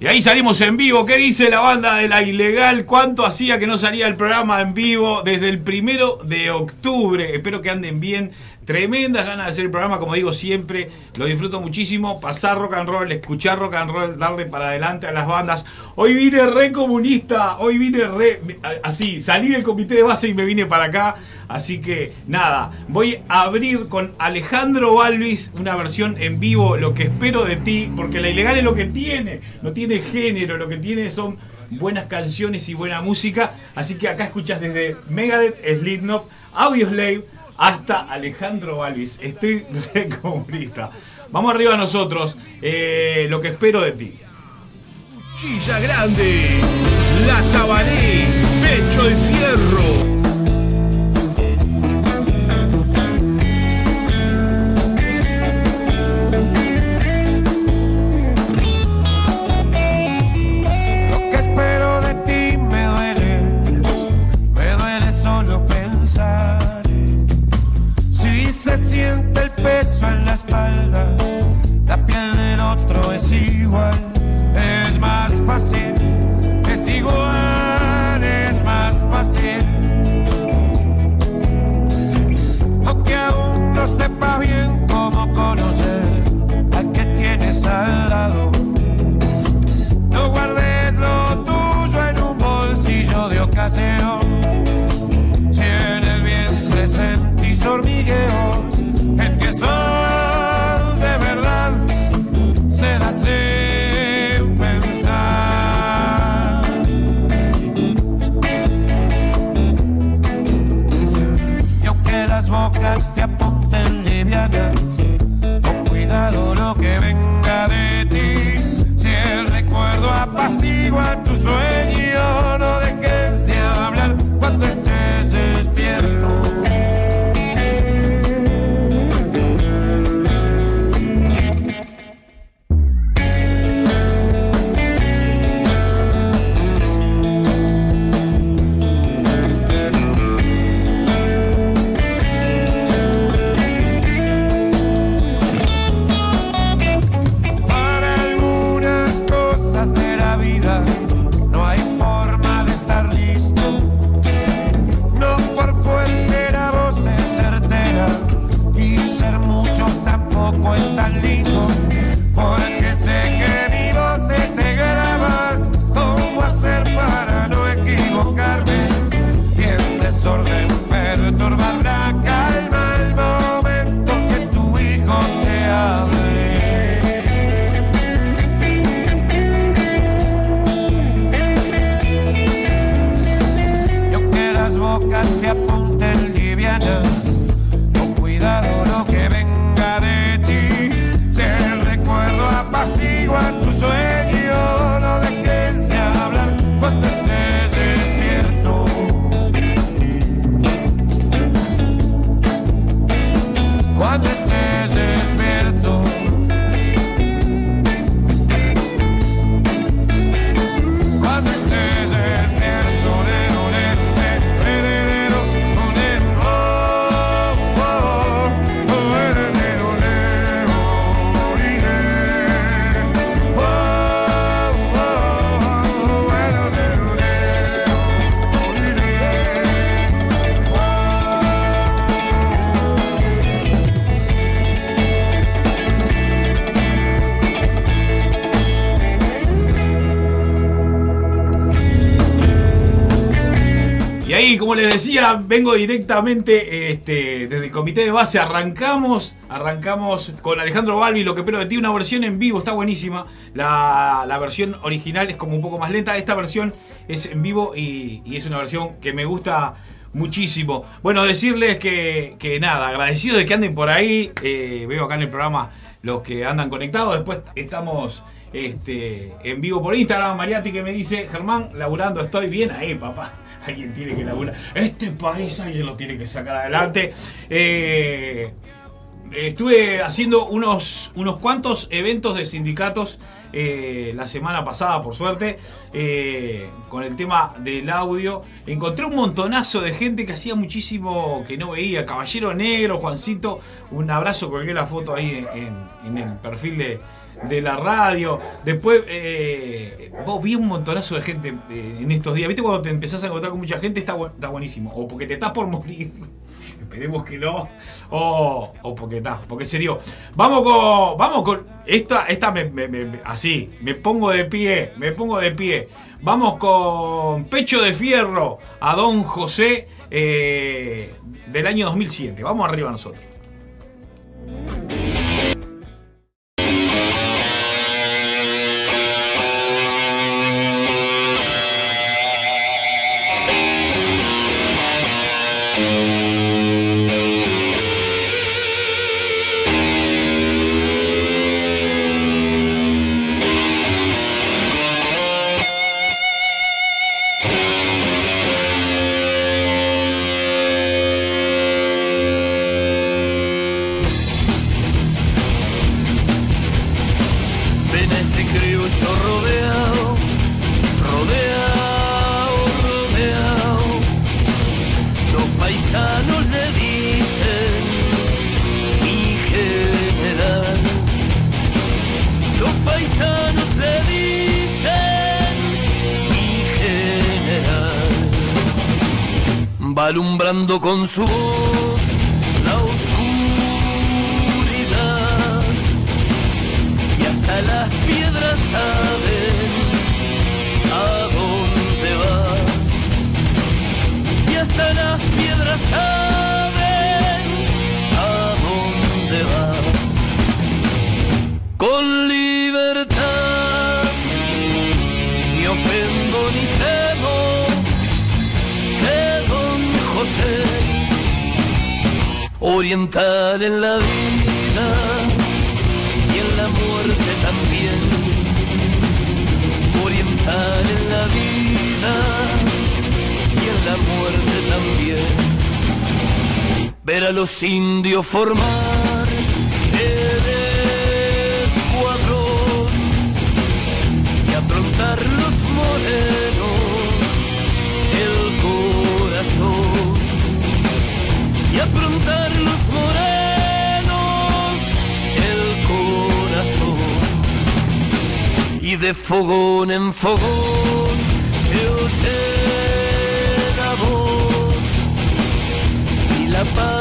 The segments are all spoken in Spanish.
Y ahí salimos en vivo. ¿Qué dice la banda de la ilegal? ¿Cuánto hacía que no salía el programa en vivo? Desde el primero de octubre. Espero que anden bien. Tremendas ganas de hacer el programa, como digo siempre. Lo disfruto muchísimo. Pasar rock and roll, escuchar rock and roll, darle para adelante a las bandas. Hoy vine re comunista. Hoy vine re. Así, salí del comité de base y me vine para acá. Así que nada, voy a abrir con Alejandro Balvis una versión en vivo, lo que espero de ti, porque la ilegal es lo que tiene, no tiene género, lo que tiene son buenas canciones y buena música. Así que acá escuchas desde Megadeth, Slipknot, Audioslave hasta Alejandro Balvis. Estoy de comunista. Vamos arriba nosotros, eh, lo que espero de ti. Chilla grande, la tabaré, pecho de fierro. Como les decía, vengo directamente este, desde el comité de base. Arrancamos, arrancamos con Alejandro Balbi, lo que espero de ti, una versión en vivo, está buenísima. La, versión original es como un poco más lenta. Esta versión es en vivo y, es una versión que me gusta muchísimo. Bueno, decirles que, nada, agradecido de que anden por ahí. Eh, veo acá en el programa los que andan conectados. Después estamos este, en vivo por Instagram. Mariati que me dice, Germán, laburando, estoy bien ahí, papá alguien tiene que laburar. Este país alguien lo tiene que sacar adelante. Eh, estuve haciendo unos, unos cuantos eventos de sindicatos eh, la semana pasada, por suerte, eh, con el tema del audio. Encontré un montonazo de gente que hacía muchísimo que no veía. Caballero Negro, Juancito, un abrazo, colgué la foto ahí en, en el perfil de, de la radio. Después, eh, vos vi un montonazo de gente eh, en estos días. ¿Viste cuando te empezás a encontrar con mucha gente? Está, está buenísimo. O porque te estás por morir. Esperemos que no. O, o porque está, porque se dio. Vamos con. Vamos con. Esta, esta me- así. Me pongo de pie. Me pongo de pie. Vamos con Pecho de Fierro a Don José eh, del año 2007. Vamos arriba nosotros. Con su voz formar el escuadrón y aprontar los morenos el corazón y aprontar los morenos el corazón. Y de fogón en fogón se oye la voz. Si la patria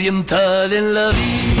oriental en la vida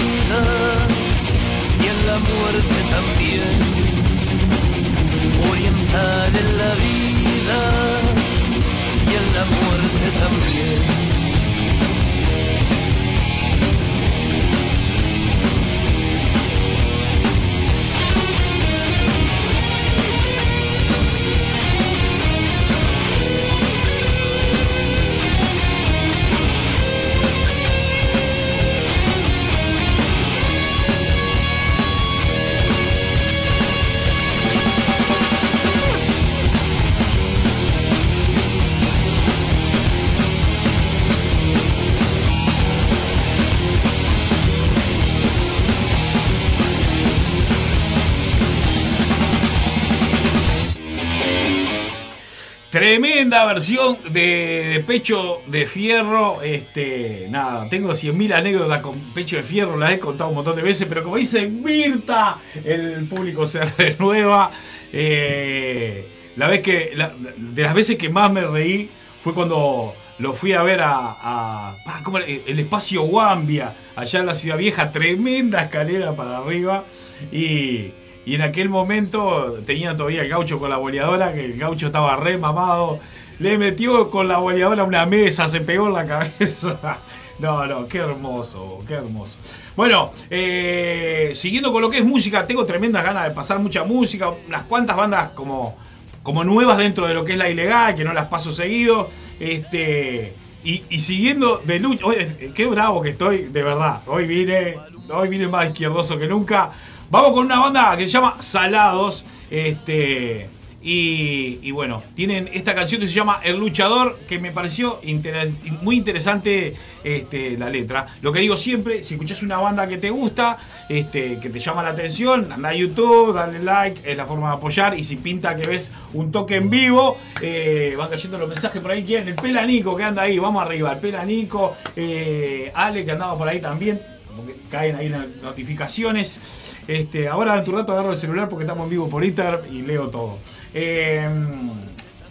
Tremenda versión de, Pecho de Fierro. Este, nada, tengo 100.000 anécdotas con Pecho de Fierro, las he contado un montón de veces, pero como dice Mirta, el público se renueva. Eh, la vez que, la- de las veces que más me reí fue cuando lo fui a ver a, a- el espacio Guambia, allá en la ciudad vieja, tremenda escalera para arriba. Y, y en aquel momento tenía todavía el gaucho con la boleadora, que el gaucho estaba re mamado. Le metió con la boleadora una mesa, se pegó en la cabeza. No, no, qué hermoso, qué hermoso. Bueno, eh, siguiendo con lo que es música, tengo tremendas ganas de pasar mucha música, unas cuantas bandas como, como nuevas dentro de lo que es la ilegal, que no las paso seguido. Este, y, siguiendo de lucha, qué bravo que estoy, de verdad. Hoy vine, hoy vine más izquierdoso que nunca. Vamos con una banda que se llama Salados. Este, Y, y bueno, tienen esta canción que se llama El Luchador, que me pareció muy interesante este, la letra. Lo que digo siempre, si escuchás una banda que te gusta, este, que te llama la atención, anda a YouTube, dale like, es la forma de apoyar. Y si pinta que ves un toque en vivo, eh, van cayendo los mensajes por ahí. ¿Quién? El Pelanico que anda ahí, vamos arriba. El Pelanico, eh, Ale que andaba por ahí también caen ahí las notificaciones. Este, ahora en tu rato agarro el celular porque estamos en vivo por Instagram y leo todo. Eh,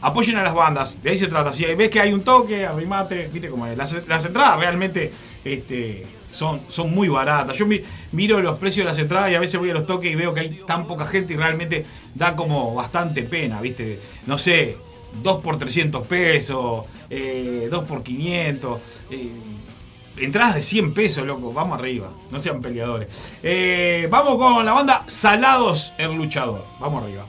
apoyen a las bandas, de ahí se trata. Si ves que hay un toque, arrimate, viste cómo es. Las, entradas realmente este, son, son muy baratas. Yo mi- miro los precios de las entradas y a veces voy a los toques y veo que hay tan poca gente y realmente da como bastante pena, viste. No sé, 2 por 300 pesos, 2 por 500. eh, Entradas de 100 pesos, loco. Vamos arriba. No sean peleadores. Eh, vamos con la banda Salados el Luchador. Vamos arriba.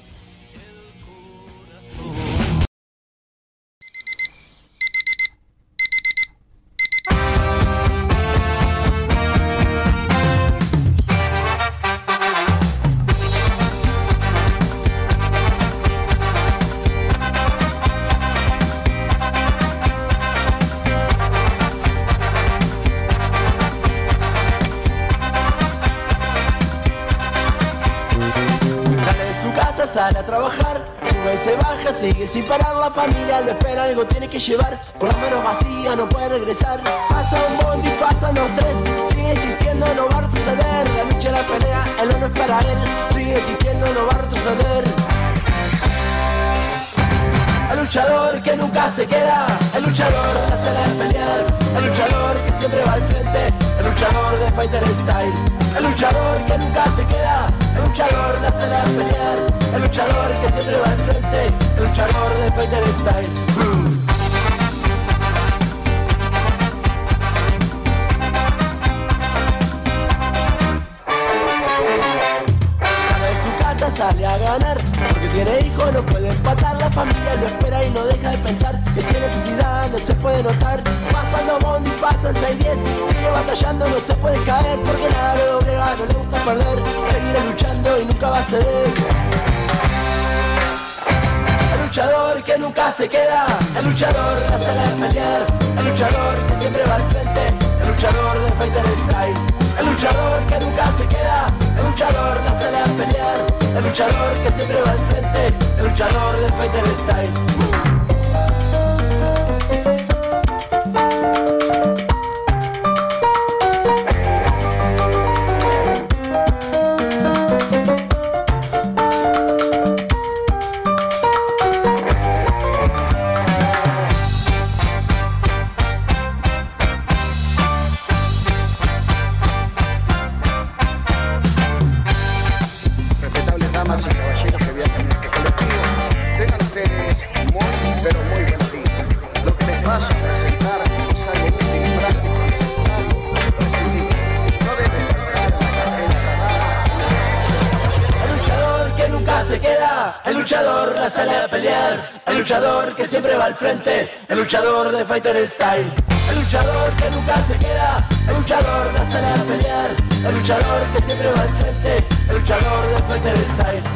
Lo espera, algo tiene que llevar, con las manos vacías no puede regresar, pasa un bondi, pasan los tres, sigue insistiendo, no va a retroceder, la lucha, la pelea, el no es para él, sigue insistiendo, no va a retroceder. El luchador que nunca se queda, el luchador la sala de pelear, el luchador que siempre va al frente, el luchador de Fighter Style, el luchador que nunca se queda, el luchador la sala de pelear, el luchador que siempre va al frente, luchador de Fighter Style. Casa, sale a ganar. Porque tiene hijos, no puede empatar. La familia lo espera y no deja de pensar. Que si hay necesidad no se puede notar. Pasando bondi, pasan 6-10 Sigue batallando, no se puede caer. Porque nada lo doblega, no le gusta perder. Seguirá luchando y nunca va a ceder luchador que nunca se queda, el luchador la sala pelear, el luchador que siempre va al frente, el luchador de Fighter Style, el luchador que nunca se queda, el luchador la pelear, el luchador que siempre va al frente, el luchador de Fighter Style. Luchador de Fighter Style, el luchador que nunca se queda, el luchador sale a pelear, el luchador que siempre va al frente, el luchador de Fighter Style.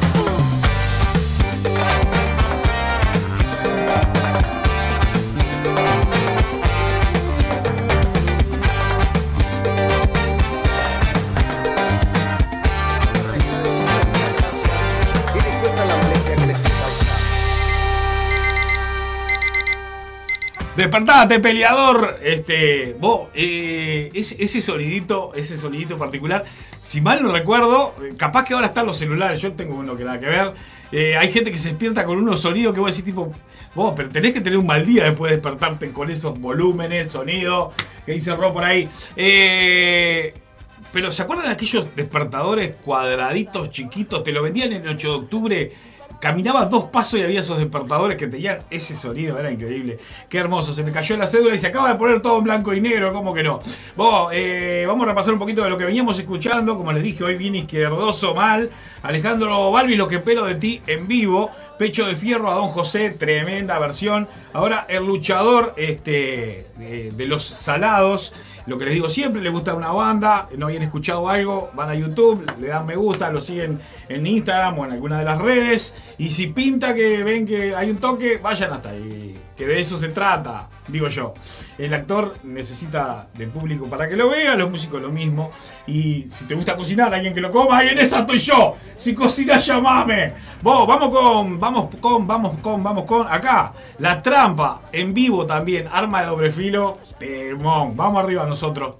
Despertate, peleador. Este, vos, eh, ese, ese sonidito, ese sonidito particular, si mal no recuerdo, eh, capaz que ahora están los celulares, yo tengo uno que nada que ver. eh, hay gente que se despierta con unos sonidos que vos decís tipo, vos, pero tenés que tener un mal día después de despertarte con esos volúmenes, sonido, que dice Ro por ahí. Pero ¿se acuerdan aquellos despertadores cuadraditos chiquitos? Te lo vendían en el 8 de octubre. Caminabas dos pasos y había esos despertadores que tenían ese sonido, era increíble. Qué hermoso, se me cayó la cédula y se acaba de poner todo en blanco y negro, ¿cómo que no? Eh, vamos a repasar un poquito de lo que veníamos escuchando. Como les dije, hoy viene izquierdoso mal. Alejandro Balbi, lo que espero de ti en vivo. Pecho de Fierro a Don José, tremenda versión. Ahora el luchador este, de los salados. Lo que les digo siempre, les gusta una banda, no habían escuchado algo, van a YouTube, le dan me gusta, lo siguen en Instagram o en alguna de las redes. Y si pinta que ven que hay un toque, vayan hasta ahí. Que de eso se trata, digo yo. El actor necesita de público para que lo vea, los músicos lo mismo. Y si te gusta cocinar, alguien que lo coma, y en esa estoy yo. Si cocinas, llamame. Vos, vamos con, vamos con, vamos con, vamos con. Acá, la trampa, en vivo también, arma de doble filo. Temón. Vamos arriba nosotros.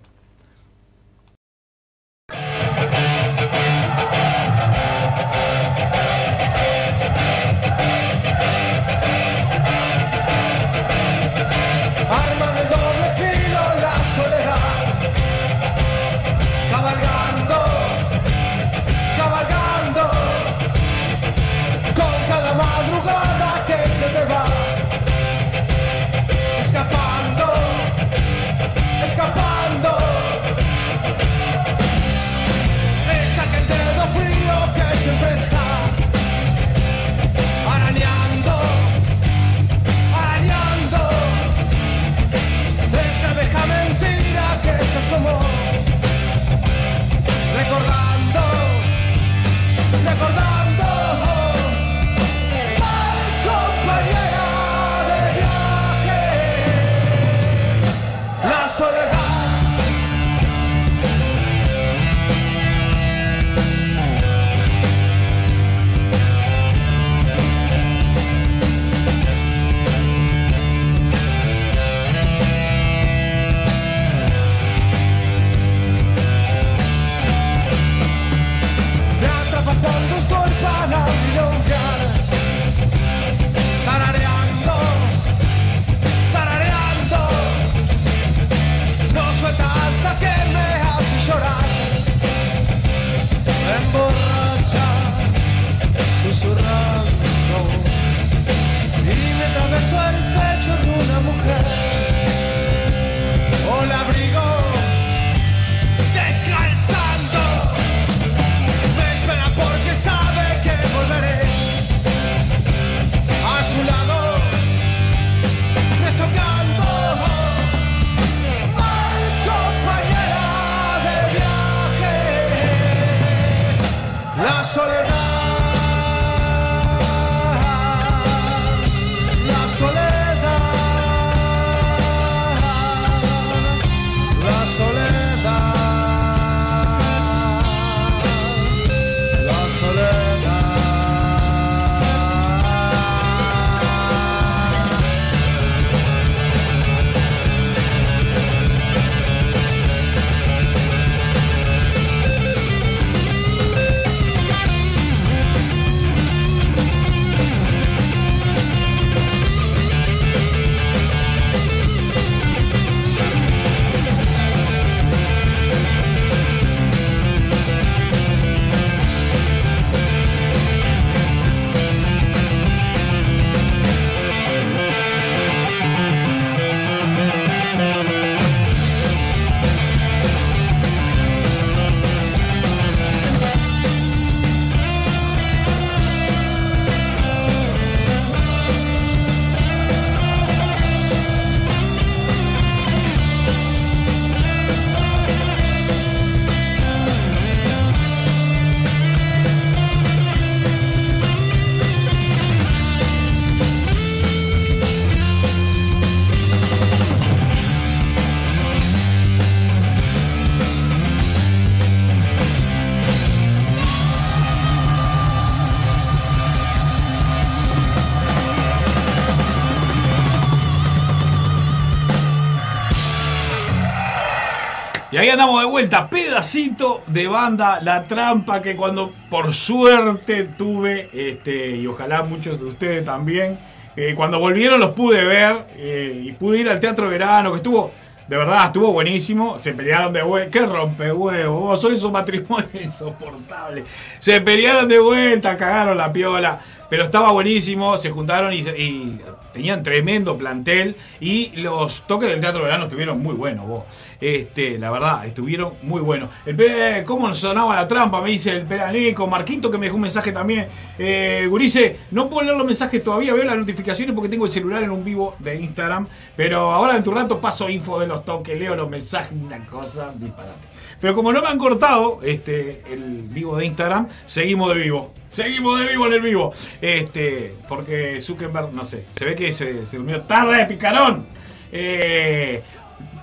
De vuelta, pedacito de banda La Trampa que cuando por suerte tuve, este, y ojalá muchos de ustedes también, eh, cuando volvieron los pude ver eh, y pude ir al Teatro Verano, que estuvo, de verdad, estuvo buenísimo, se pelearon de vuelta, qué rompehuevos, vos, son esos matrimonios insoportables, se pelearon de vuelta, cagaron la piola. Pero estaba buenísimo, se juntaron y, tenían tremendo plantel y los toques del Teatro Verano estuvieron muy buenos, vos. Este, la verdad, estuvieron muy buenos. El pe- ¿Cómo sonaba la trampa? Me dice el Peraneco, Marquito que me dejó un mensaje también. Eh, Gurice, no puedo leer los mensajes todavía, veo las notificaciones porque tengo el celular en un vivo de Instagram, pero ahora en tu rato paso info de los toques, leo los mensajes, una cosa disparate. Pero como no me han cortado este, el vivo de Instagram, seguimos de vivo. Seguimos de vivo en el vivo. Este, porque Zuckerberg, no sé, se ve que se, se durmió tarde, picarón. Eh,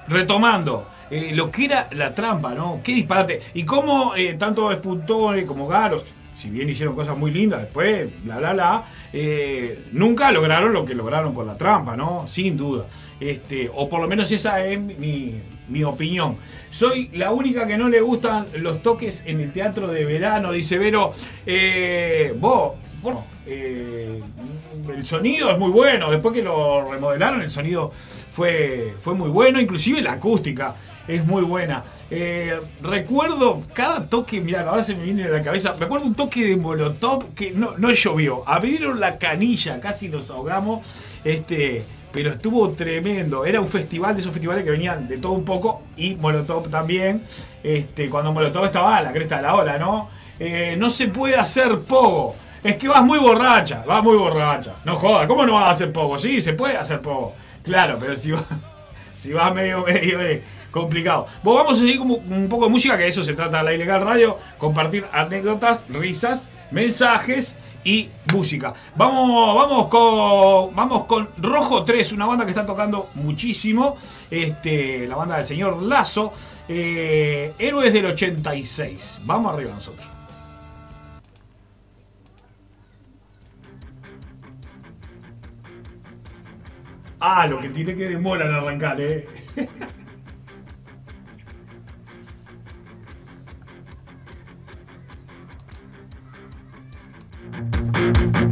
retomando. eh, lo que era la trampa, ¿no? Qué disparate. Y cómo eh, tanto Spuntone como Garos, si bien hicieron cosas muy lindas después, bla, bla, bla, eh, nunca lograron lo que lograron con la trampa, ¿no? Sin duda. Este, o por lo menos esa es mi, mi opinión. Soy la única que no le gustan los toques en el teatro de verano, dice Vero. Eh, vos, bueno, eh, el sonido es muy bueno. Después que lo remodelaron, el sonido fue, fue muy bueno. Inclusive la acústica es muy buena. Eh, recuerdo cada toque, mira, ahora se me viene a la cabeza. Me acuerdo un toque de Molotov que no, no llovió. Abrieron la canilla, casi nos ahogamos. Este. Pero estuvo tremendo. Era un festival de esos festivales que venían de todo un poco. Y Molotov también. Este, cuando Molotov estaba a la cresta de la ola, ¿no? Eh, no se puede hacer pogo. Es que vas muy borracha, vas muy borracha. No jodas, ¿cómo no vas a hacer pogo? Sí, se puede hacer pogo. Claro, pero si vas, si vas medio, medio de complicado. Vos vamos a seguir con un poco de música, que de eso se trata la ilegal radio. Compartir anécdotas, risas, mensajes y música. Vamos, vamos con. Vamos con Rojo 3, una banda que está tocando muchísimo. Este, la banda del señor Lazo. eh, Héroes del 86. Vamos arriba nosotros. Ah, lo que tiene que demora en arrancar, eh. Somos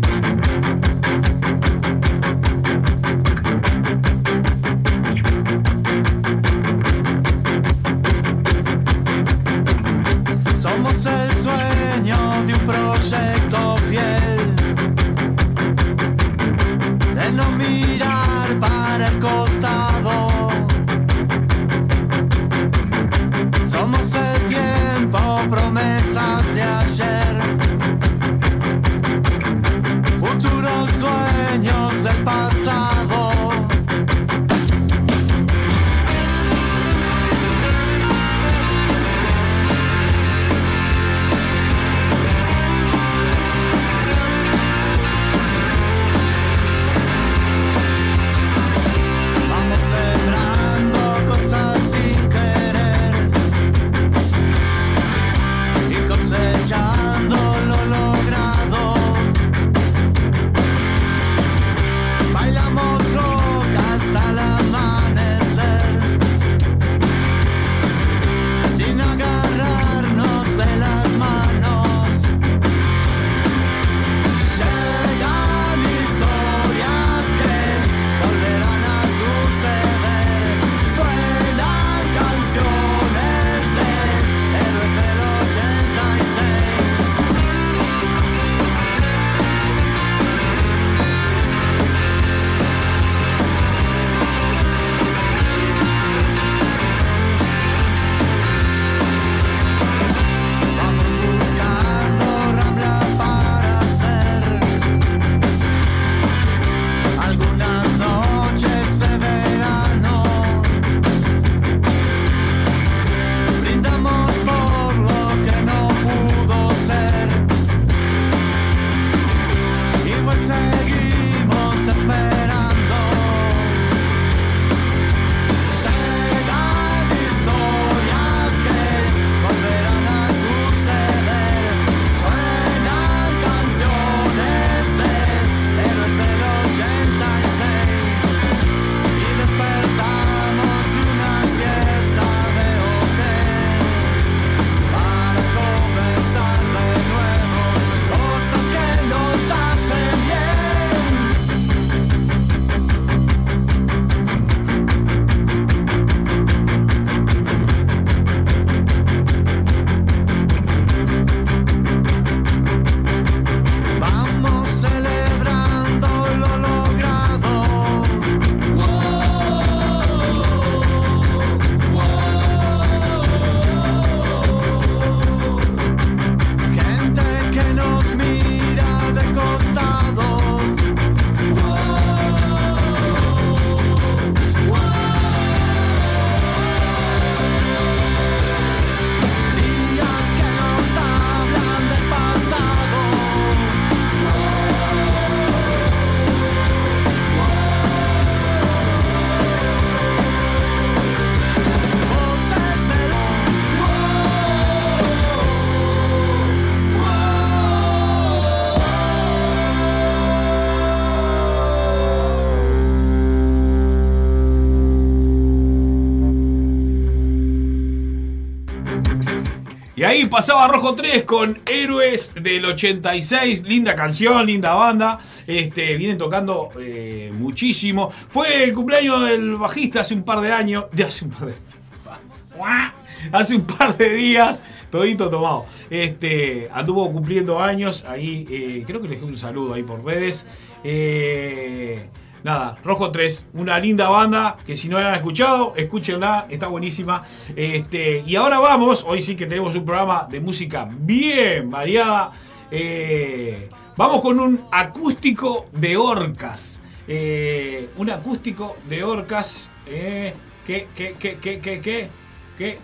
pasaba Rojo 3 con Héroes del 86. Linda canción, linda banda. Este, vienen tocando eh, muchísimo. Fue el cumpleaños del bajista hace un par de años. De hace un par de. Hace un par de días, todito tomado. Este, anduvo cumpliendo años. Ahí, eh, creo que le dejé un saludo ahí por redes. Eh, Nada, Rojo 3, una linda banda que si no la han escuchado, escúchenla, está buenísima. Este, y ahora vamos, hoy sí que tenemos un programa de música bien variada. Eh, vamos con un acústico de orcas. Eh, un acústico de orcas. Eh, que, que, que, que, que, que, que,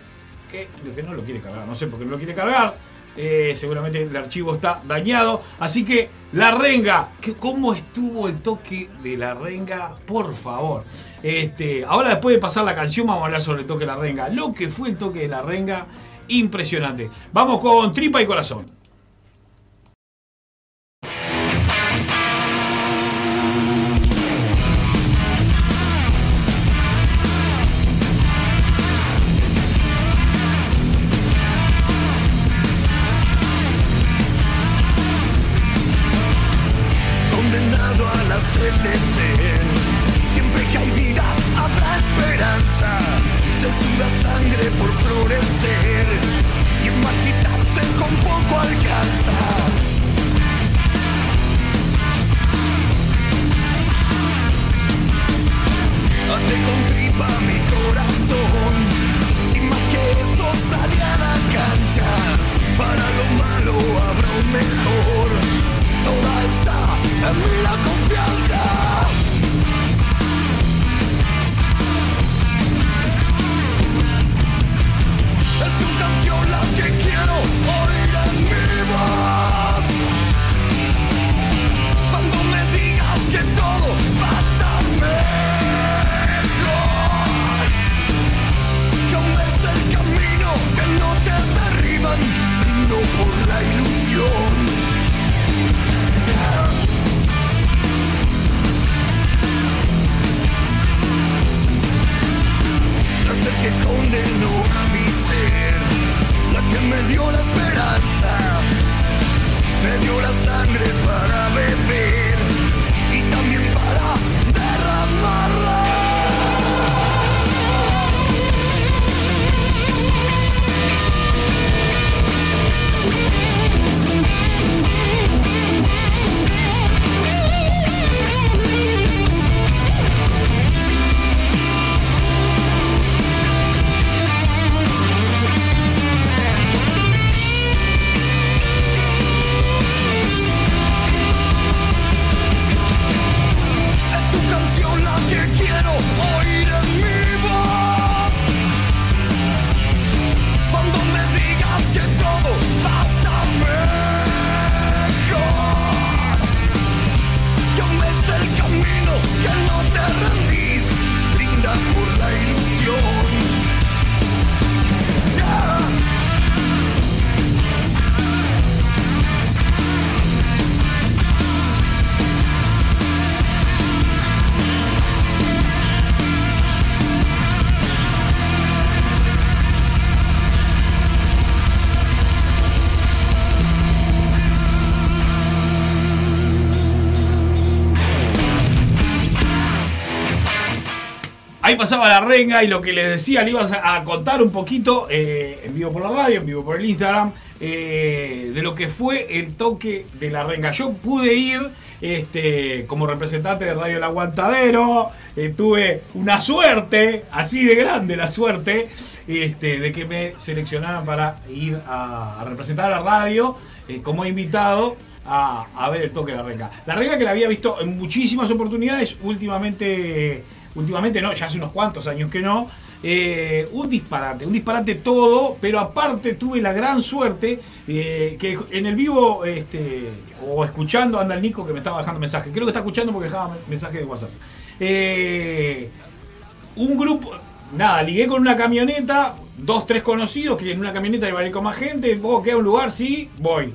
que no lo quiere cargar, no sé por qué no lo quiere cargar. Eh, seguramente el archivo está dañado. Así que la renga, ¿cómo estuvo el toque de la renga? Por favor. Este, ahora después de pasar la canción vamos a hablar sobre el toque de la renga. Lo que fue el toque de la renga, impresionante. Vamos con tripa y corazón. y machitarse con poco alcanza pasaba la renga y lo que les decía, le ibas a contar un poquito, eh, en vivo por la radio, en vivo por el Instagram, eh, de lo que fue el toque de la renga. Yo pude ir este, como representante de Radio El Aguantadero, eh, tuve una suerte, así de grande la suerte, este, de que me seleccionaran para ir a, representar a la radio como invitado a, a ver el toque de la renga. La renga que la había visto en muchísimas oportunidades, últimamente, últimamente no, ya hace unos cuantos años que no. Eh, un disparate, un disparate todo, pero aparte tuve la gran suerte eh, que en el vivo este, o escuchando anda el Nico que me estaba dejando mensajes. Creo que está escuchando porque dejaba mensajes de WhatsApp. Eh, un grupo, nada, ligué con una camioneta, dos, tres conocidos, que en una camioneta iba a ir con más gente, vos queda un lugar, sí, voy.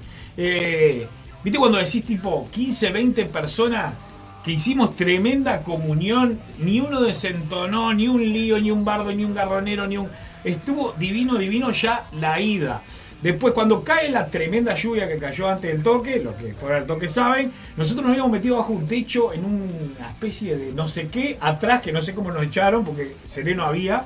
¿Viste cuando decís tipo 15, 20 personas que hicimos tremenda comunión? Ni uno desentonó, ni un lío, ni un bardo, ni un garronero, ni un... Estuvo divino, divino ya la ida. Después, cuando cae la tremenda lluvia que cayó antes del toque, los que fuera el toque saben, nosotros nos habíamos metido bajo un techo en una especie de no sé qué, atrás, que no sé cómo nos echaron, porque sereno había.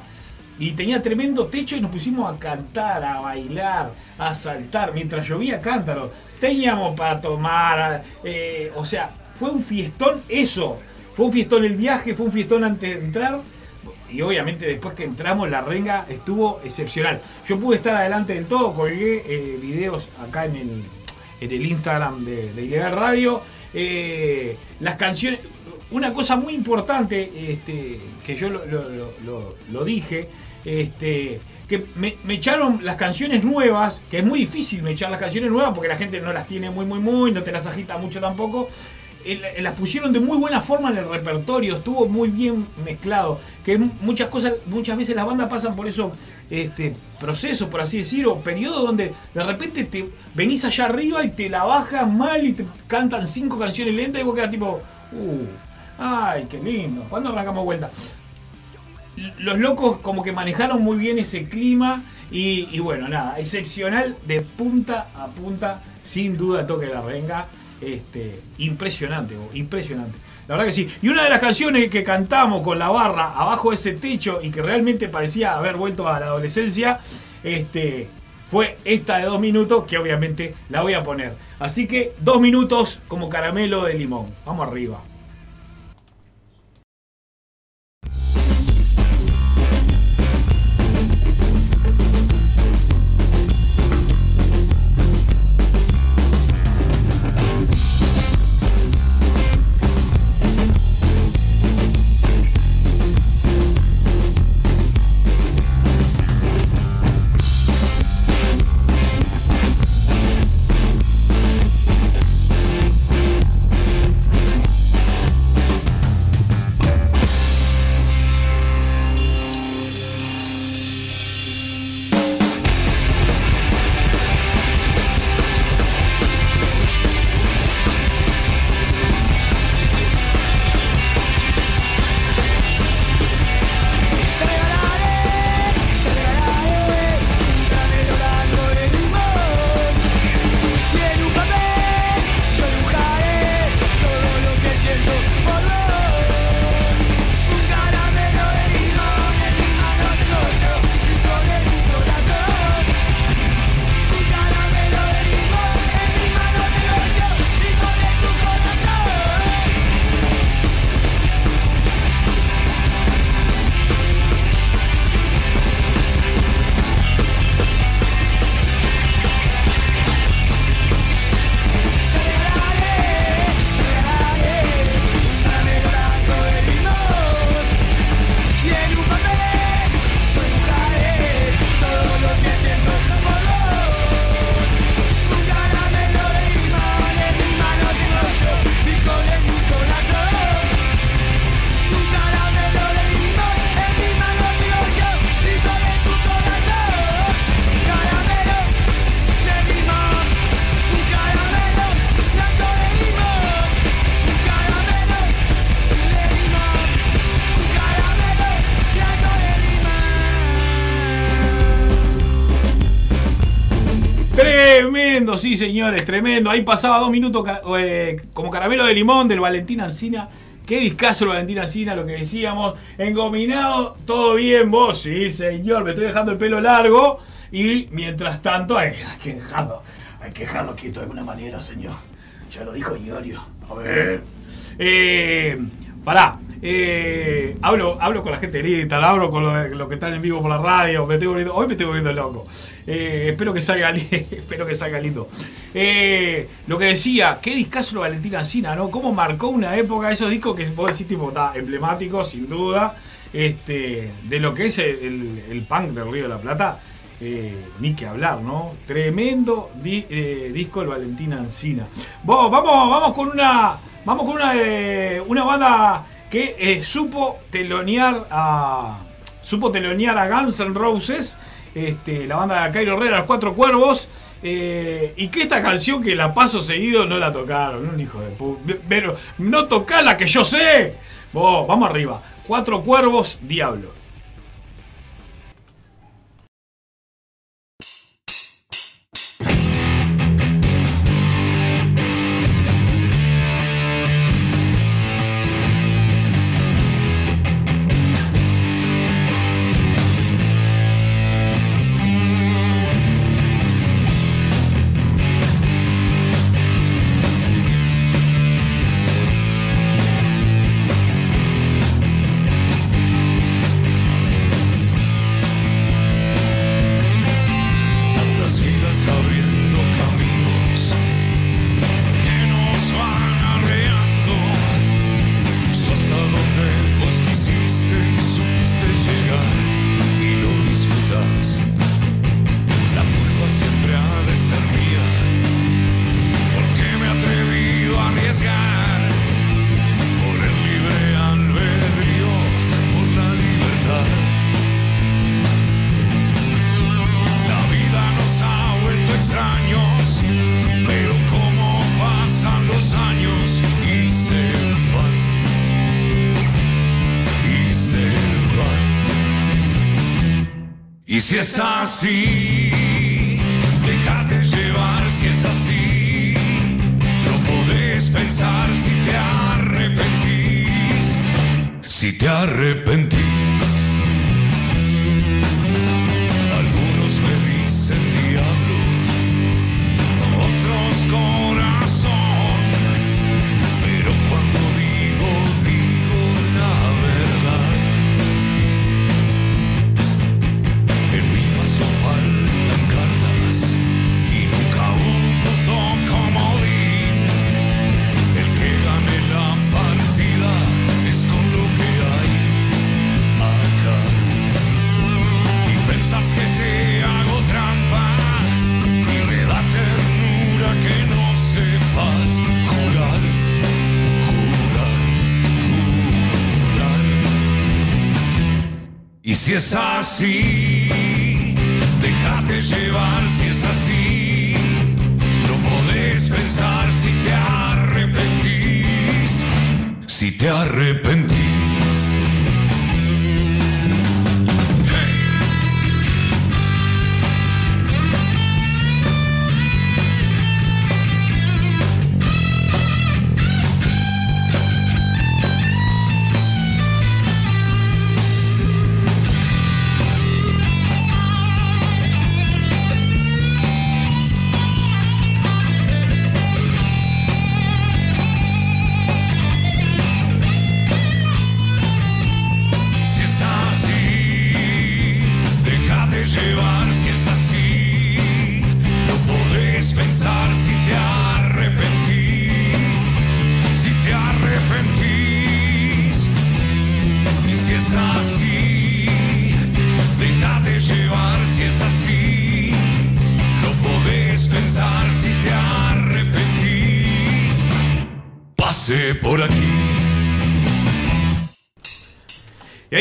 Y tenía tremendo techo y nos pusimos a cantar, a bailar, a saltar. Mientras llovía cántaros. Teníamos para tomar. eh, o sea, fue un fiestón eso. Fue un fiestón el viaje, fue un fiestón antes de entrar. Y obviamente después que entramos la renga estuvo excepcional. Yo pude estar adelante del todo, colgué eh, videos acá en el, en el Instagram de, de Ilegal Radio. Eh, las canciones, una cosa muy importante este, que yo lo, dije, este, que me, me echaron las canciones nuevas, que es muy difícil me echar las canciones nuevas porque la gente no las tiene muy, muy, muy, no te las agita mucho tampoco. Eh, la- las pusieron de muy buena forma en el repertorio, estuvo muy bien mezclado. Que muchas cosas, muchas veces las bandas pasan por eso, este proceso, por así decir, o periodo donde de repente te venís allá arriba y te la bajan mal y te cantan cinco canciones lentas y vos quedas tipo, uh, ay, qué lindo. ¿Cuándo arrancamos vuelta? los locos como que manejaron muy bien ese clima y, y bueno, nada, excepcional de punta a punta, sin duda toque la renga. Este, impresionante, bo, impresionante. La verdad que sí. Y una de las canciones que cantamos con la barra abajo de ese techo y que realmente parecía haber vuelto a la adolescencia, este, fue esta de dos minutos que obviamente la voy a poner. Así que dos minutos como caramelo de limón. Vamos arriba. Sí señores, tremendo. Ahí pasaba dos minutos eh, como caramelo de limón del Valentín Ancina. Qué discazo el Valentín Ancina, lo que decíamos. Engominado, todo bien, vos. Sí, señor, me estoy dejando el pelo largo. Y mientras tanto, hay, hay que dejarlo. Hay que dejarlo quieto de alguna manera, señor. Ya lo dijo Iorio. A ver. Eh, pará. Eh, hablo, hablo con la gente grita, hablo con los lo que están en vivo por la radio. Me estoy volviendo- hoy me estoy volviendo loco. Eh, espero que salga espero que salga lindo. Eh, lo que decía, qué discazo lo Valentina Ancina, ¿no? Cómo marcó una época esos discos que vos decís tipo, está emblemático, sin duda. Este, de lo que es el, el punk del Río de la Plata. Ni que hablar, ¿no? Tremendo di- disco el Valentina Ancina. Vos, vamos, vamos con una. Vamos con una, eh, una banda que eh, supo telonear a. Supo telonear a Guns N' Roses. Este, la banda de Cairo Herrera, Los Cuatro Cuervos. eh, y que esta canción que la paso seguido no la tocaron. Un hijo de puta. Pero no toca la que yo sé. Vamos arriba. Cuatro Cuervos, Diablo. Si es así, déjate llevar si es así. No podés pensar si te arrepentís, si te arrepentís. Y si es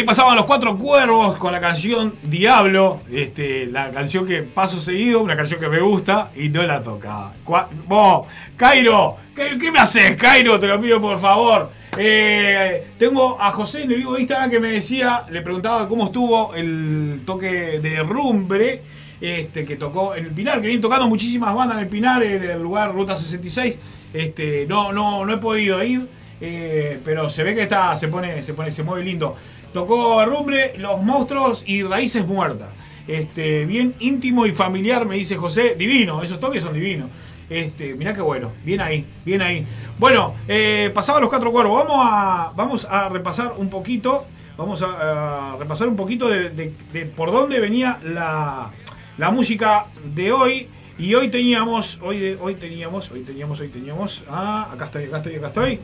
pasaban los cuatro cuervos con la canción Diablo, este, la canción que paso seguido, una canción que me gusta y no la tocaba. Vos, Cairo, ¿qué, qué me haces, Cairo? Te lo pido por favor. Eh, tengo a José en el vivo de Instagram que me decía, le preguntaba cómo estuvo el toque de rumbre. Este, que tocó en el Pinar, que vienen tocando muchísimas bandas en el Pinar, en el lugar Ruta 66. Este, no, no, no he podido ir, eh, pero se ve que está, se pone, se pone, se mueve lindo. Tocó Rumbre, Los Monstruos y Raíces Muertas. Este, bien íntimo y familiar, me dice José. Divino, esos toques son divinos. Este, mirá qué bueno, bien ahí, bien ahí. Bueno, eh, pasaba los cuatro cuervos. Vamos a, vamos a repasar un poquito. Vamos a, a repasar un poquito de, de- de por dónde venía la, la música de hoy. Y hoy teníamos, hoy, hoy teníamos, hoy teníamos, hoy teníamos. Ah, acá estoy, acá estoy, acá estoy.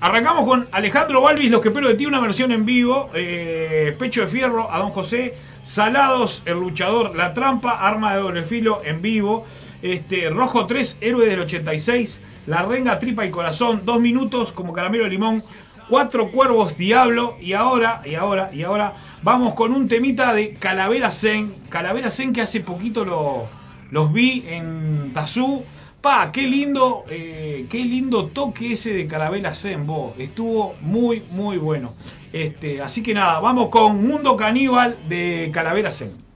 Arrancamos con Alejandro Balvis, Los que espero de ti, una versión en vivo. eh, Pecho de Fierro, a Don José. Salados, El Luchador, La Trampa, Arma de Doble Filo en vivo. Este, Rojo 3, Héroe del 86. La Renga, Tripa y Corazón. Dos minutos como caramelo limón. Cuatro Cuervos, Diablo. Y ahora, y ahora, y ahora vamos con un temita de Calavera Zen. Calavera Zen que hace poquito lo, los vi en Tazú. Pa, qué lindo, eh, qué lindo toque ese de Carabela vos. Estuvo muy, muy bueno. Este, así que nada, vamos con Mundo Caníbal de Calavera Zen.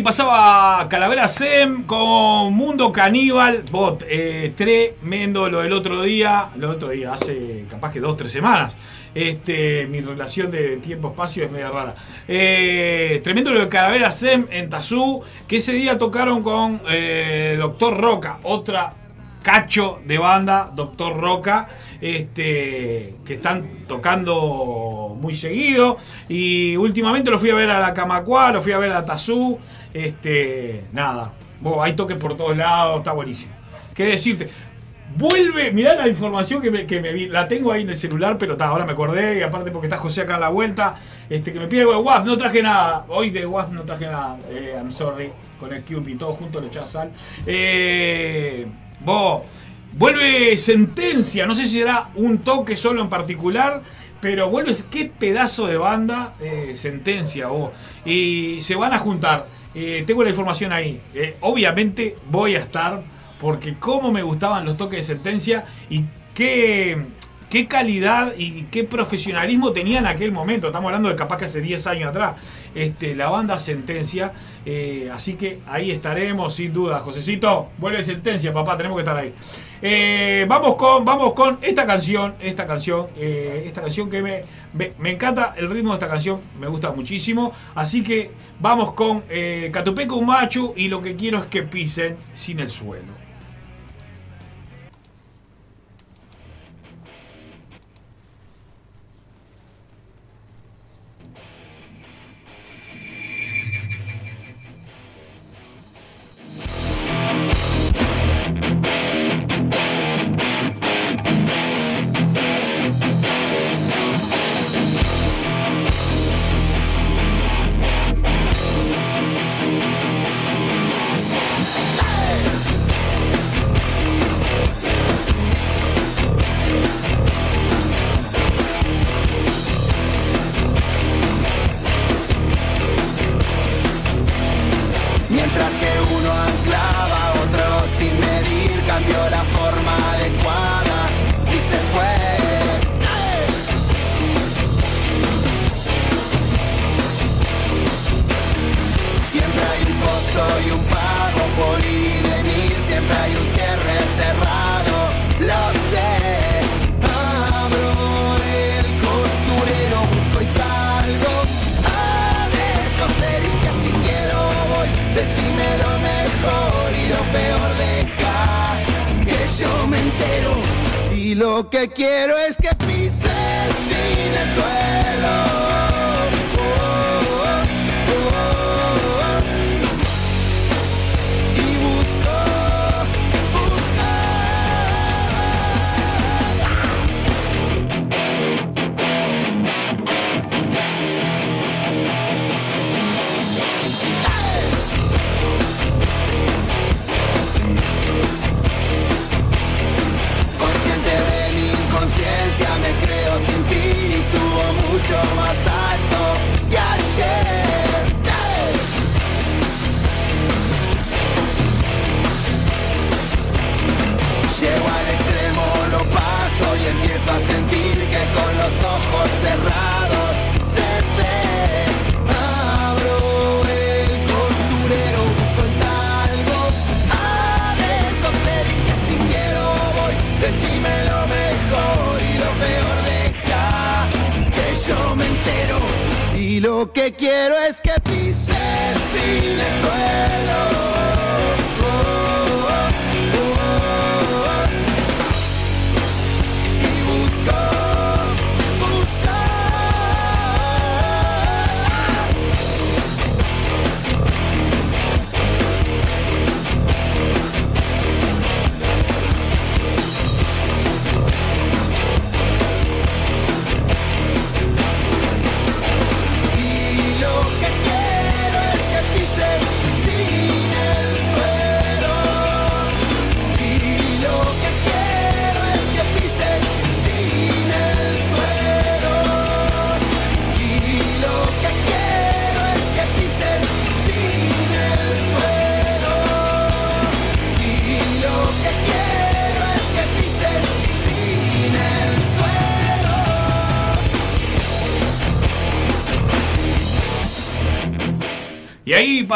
Pasaba Calavera Sem con Mundo Caníbal. Bot, eh, tremendo lo del otro día. Lo del otro día, hace capaz que dos, tres semanas. Este, mi relación de tiempo-espacio es media rara. Eh, tremendo lo de Calavera Sem en Tazú, que ese día tocaron con eh, Doctor Roca, otra cacho de banda, Doctor Roca, este, que están tocando muy seguido. Y últimamente lo fui a ver a la Camacua, lo fui a ver a Tazú. Este, nada, Bo, hay toques por todos lados, está buenísimo. ¿Qué decirte? Vuelve, mirá la información que me, que me vi, la tengo ahí en el celular, pero ta, ahora me acordé, y aparte porque está José acá en la vuelta, este, que me pide algo no traje nada, hoy de WAF no traje nada, eh, I'm sorry, con el Cupid, todo junto le echás sal. Eh, vos, vuelve sentencia, no sé si será un toque solo en particular, pero vuelve, qué pedazo de banda, eh, sentencia, vos. Y se van a juntar, eh, tengo la información ahí, Eh, obviamente voy a estar porque cómo me gustaban los toques de sentencia y qué, qué calidad y qué profesionalismo tenía en aquel momento. Estamos hablando de capaz que hace 10 años atrás. Este, la banda Sentencia. eh, así que ahí estaremos, sin duda. Josecito, vuelve Sentencia, papá, tenemos que estar ahí. Eh, vamos, con, vamos con esta canción, esta canción, eh, esta canción que me, me, encanta el ritmo de esta canción, me gusta muchísimo. Así que vamos con Catupeco Machu y lo que quiero es que pisen sin el suelo.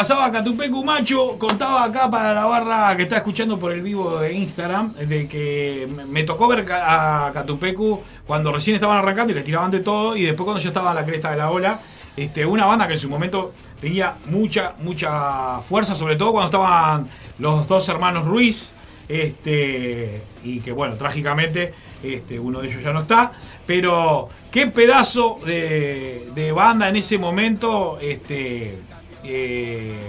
Pasaba Catupecu Macho, contaba acá para la barra que está escuchando por el vivo de Instagram, de que me- tocó ver a Catupecu cuando recién estaban arrancando y les tiraban de todo, y después cuando yo estaba a la cresta de la ola, este, una banda que en su momento tenía mucha, mucha fuerza, sobre todo cuando estaban los dos hermanos Ruiz, este, y que bueno, trágicamente este, uno de ellos ya no está, pero qué pedazo de, de banda en ese momento, este, eh,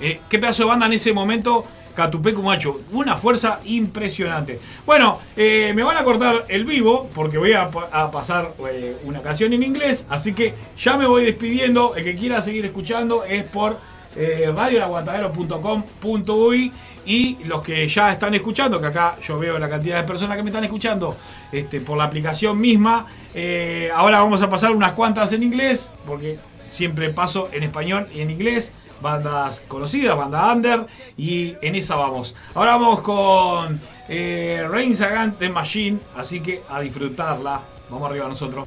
eh, qué pedazo de banda en ese momento Catupecu Macho, una fuerza impresionante. Bueno, eh, me van a cortar el vivo porque voy a, pa- a pasar eh, una canción en inglés, así que ya me voy despidiendo. El que quiera seguir escuchando es por eh, radioelaguantadero.com.uy y los que ya están escuchando, que acá yo veo la cantidad de personas que me están escuchando este, por la aplicación misma. ahora vamos a pasar unas cuantas en inglés, porque siempre paso en español y en inglés. Bandas conocidas, banda under, y en esa vamos. Ahora vamos con eh, Rain The Machine, así que a disfrutarla. Vamos arriba nosotros.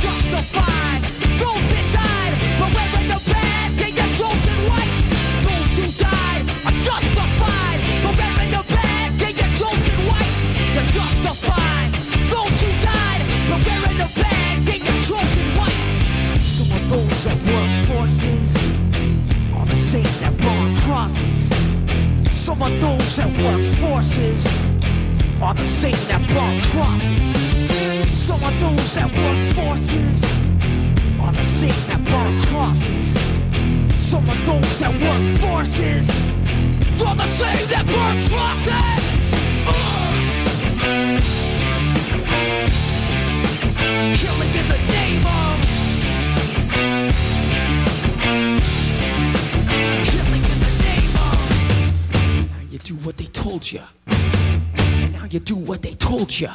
Justified. Those died for wearing the badge and you're chosen right. Those who died for wearing the badge and you're chosen. You're justified. Those who died for wearing the badge and you're chosen right. Some of those that work forces are the same that burn crosses. Some of those that forces are the same that burn crosses. Some of those that work forces are the same that burn crosses. Some of those that work forces are the same that burn crosses. Ugh. Killing in the name of Killing in the name of Now you do what they told ya. Now you do what they told ya.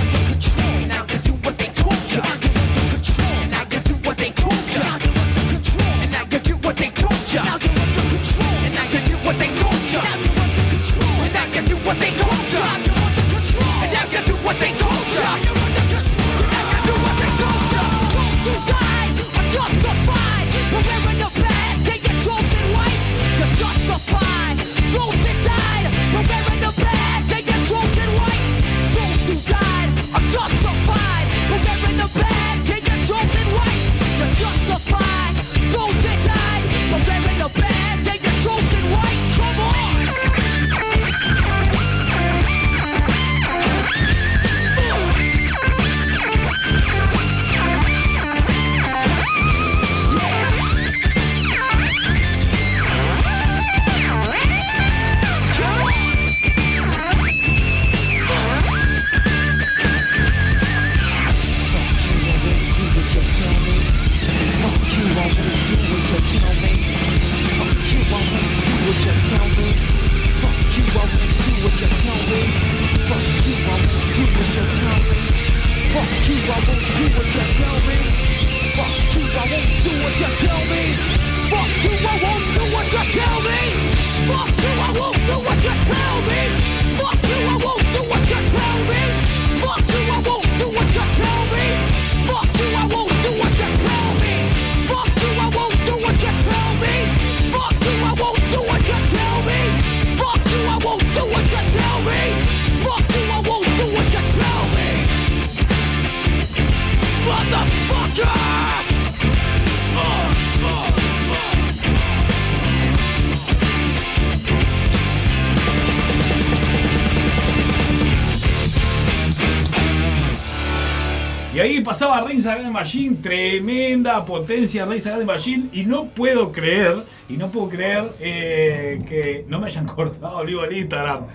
Pasaba Reigns Against Machine, tremenda potencia Reigns Against Machine. Y no puedo creer, y no puedo creer eh, que no me hayan cortado vivo el Instagram.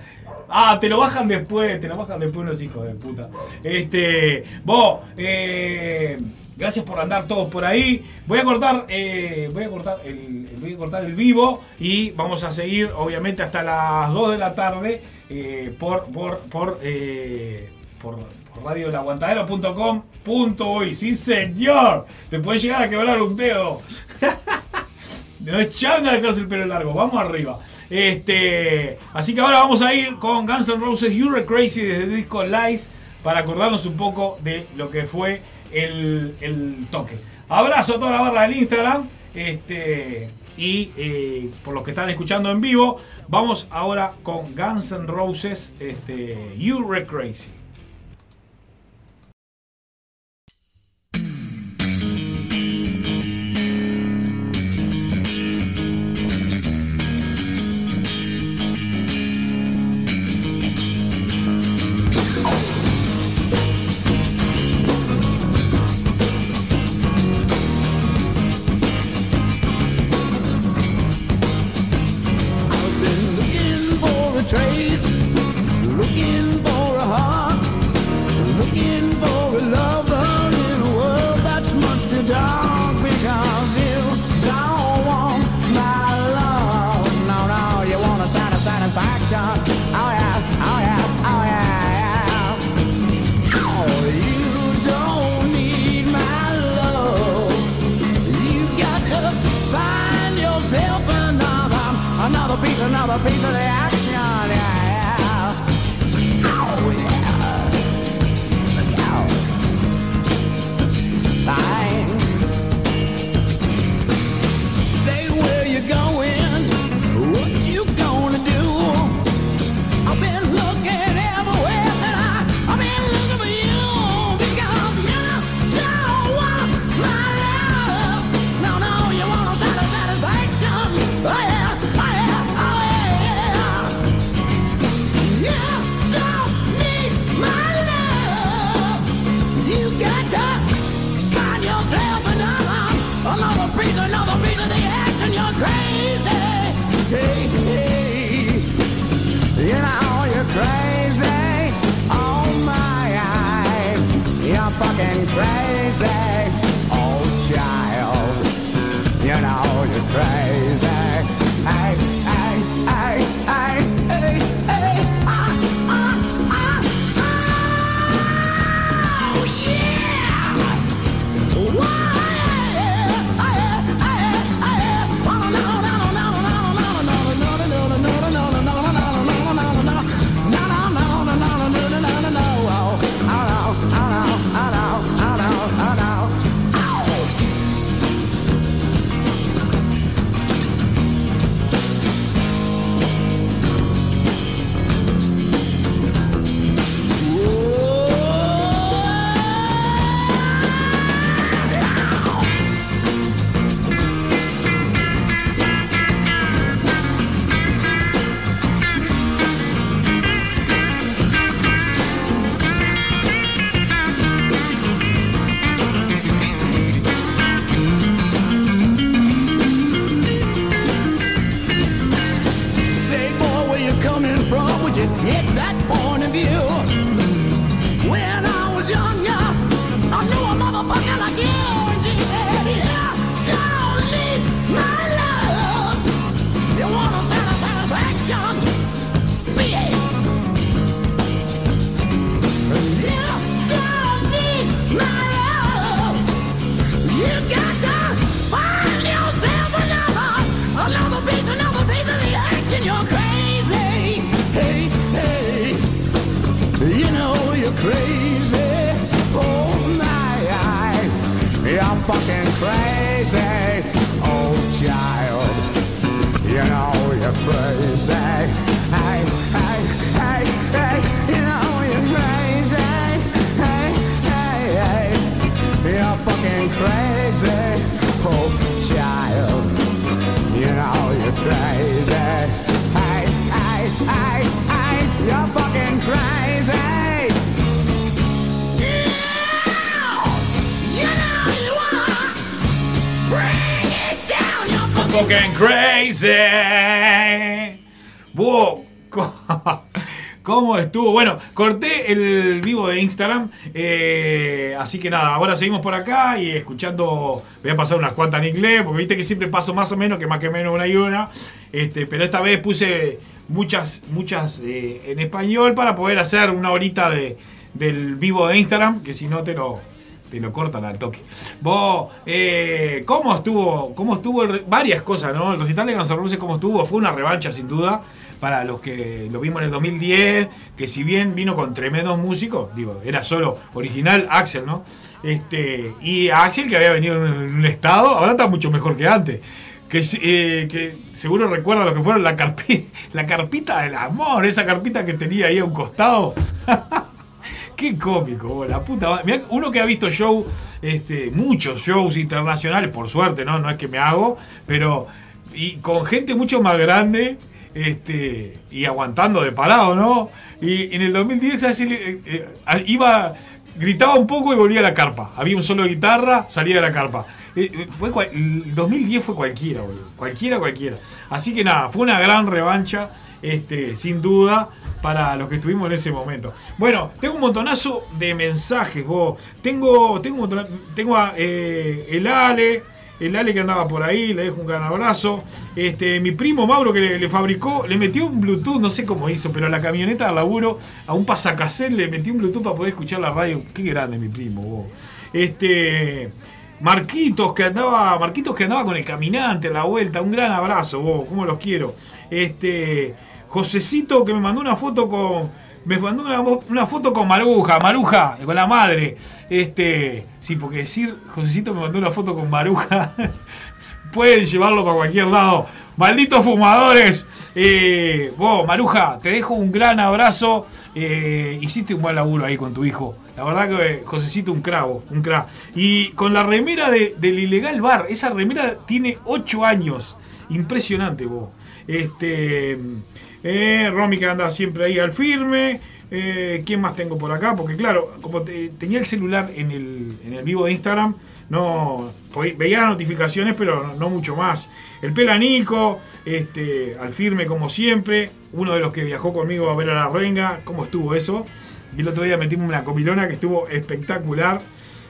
Ah, te lo bajan después, te lo bajan después los hijos de puta. Este, vos, eh, gracias por andar todos por ahí. Voy a cortar, eh, voy a cortar el, voy a cortar el vivo y vamos a seguir, obviamente, hasta las 2 de la tarde por, por, por, por radiolaguantadero.com.uy. Sí, señor. Te puede llegar a quebrar un dedo. No es changa dejarse el pelo largo, vamos arriba. Este, así que ahora vamos a ir con Guns N' Roses You're Crazy desde el disco Lies para acordarnos un poco de lo que fue el, el toque. Abrazo a toda la barra del Instagram. Este, y eh, por los que están escuchando en vivo, vamos ahora con Guns N' Roses este, You're Crazy. Crazy. Wow. ¿Cómo estuvo? Bueno, corté el vivo de Instagram. eh, así que nada, ahora seguimos por acá y escuchando. Voy a pasar unas cuantas en inglés, porque viste que siempre paso más o menos, que más que menos una y una. Este, pero esta vez puse muchas, muchas eh, en español para poder hacer una horita de, del vivo de Instagram, que si no te lo, lo cortan al toque. Vos, eh, ¿cómo estuvo? ¿Cómo estuvo? el varias cosas, ¿no? El recital de Guns ¿cómo estuvo? Fue una revancha, sin duda, para los que lo vimos en el 2010, que si bien vino con tremendos músicos, digo, era solo original Axel, ¿no? Este, y Axel, que había venido en un, estado, ahora está mucho mejor que antes. Que, eh, que seguro recuerda lo que fueron la, carpi- la carpita del amor, esa carpita que tenía ahí a un costado. Qué cómico, la puta madre. Uno que ha visto show, este, muchos shows internacionales, por suerte, ¿no? No es que me hago, pero y con gente mucho más grande, este, y aguantando de parado, ¿no? Y en el 2010 ¿sabes? Él, eh, eh, iba, gritaba un poco y volvía a la carpa. Había un solo guitarra, salía de la carpa. Eh, fue el 2010 fue cualquiera, boludo. Cualquiera, cualquiera. Así que nada, fue una gran revancha, este, sin duda, para los que estuvimos en ese momento. Bueno, tengo un montonazo de mensajes, vos. Tengo, tengo, tengo a eh, el Ale, el Ale que andaba por ahí, le dejo un gran abrazo. Este, mi primo Mauro que le, le fabricó, le metió un Bluetooth, no sé cómo hizo, pero a la camioneta de laburo, a un pasacassette le metió un Bluetooth para poder escuchar la radio. Qué grande mi primo, vos. Este. Marquitos que andaba. Marquitos que andaba con el caminante a la vuelta. Un gran abrazo, vos, cómo los quiero. Este. Josecito que me mandó una foto con. Me mandó una, una foto con Maruja, Maruja, con la madre. Este. Sí, porque decir Josecito me mandó una foto con Maruja. pueden llevarlo para cualquier lado. Malditos fumadores. Eh, vos, Maruja, te dejo un gran abrazo. Eh, hiciste un buen laburo ahí con tu hijo. La verdad que Josecito un cravo, un cra. Y con la remera de- del ilegal bar. Esa remera tiene 8 años. Impresionante, vos. Este. Eh, Romy que anda siempre ahí al firme. Eh, ¿Quién más tengo por acá? Porque claro, como te- tenía el celular en el, en el vivo de Instagram, no podí- veía las notificaciones, pero no, no mucho más. El Pelanico, este, al firme como siempre, uno de los que viajó conmigo a ver a la renga, ¿cómo estuvo eso? Y el otro día metimos una comilona que estuvo espectacular.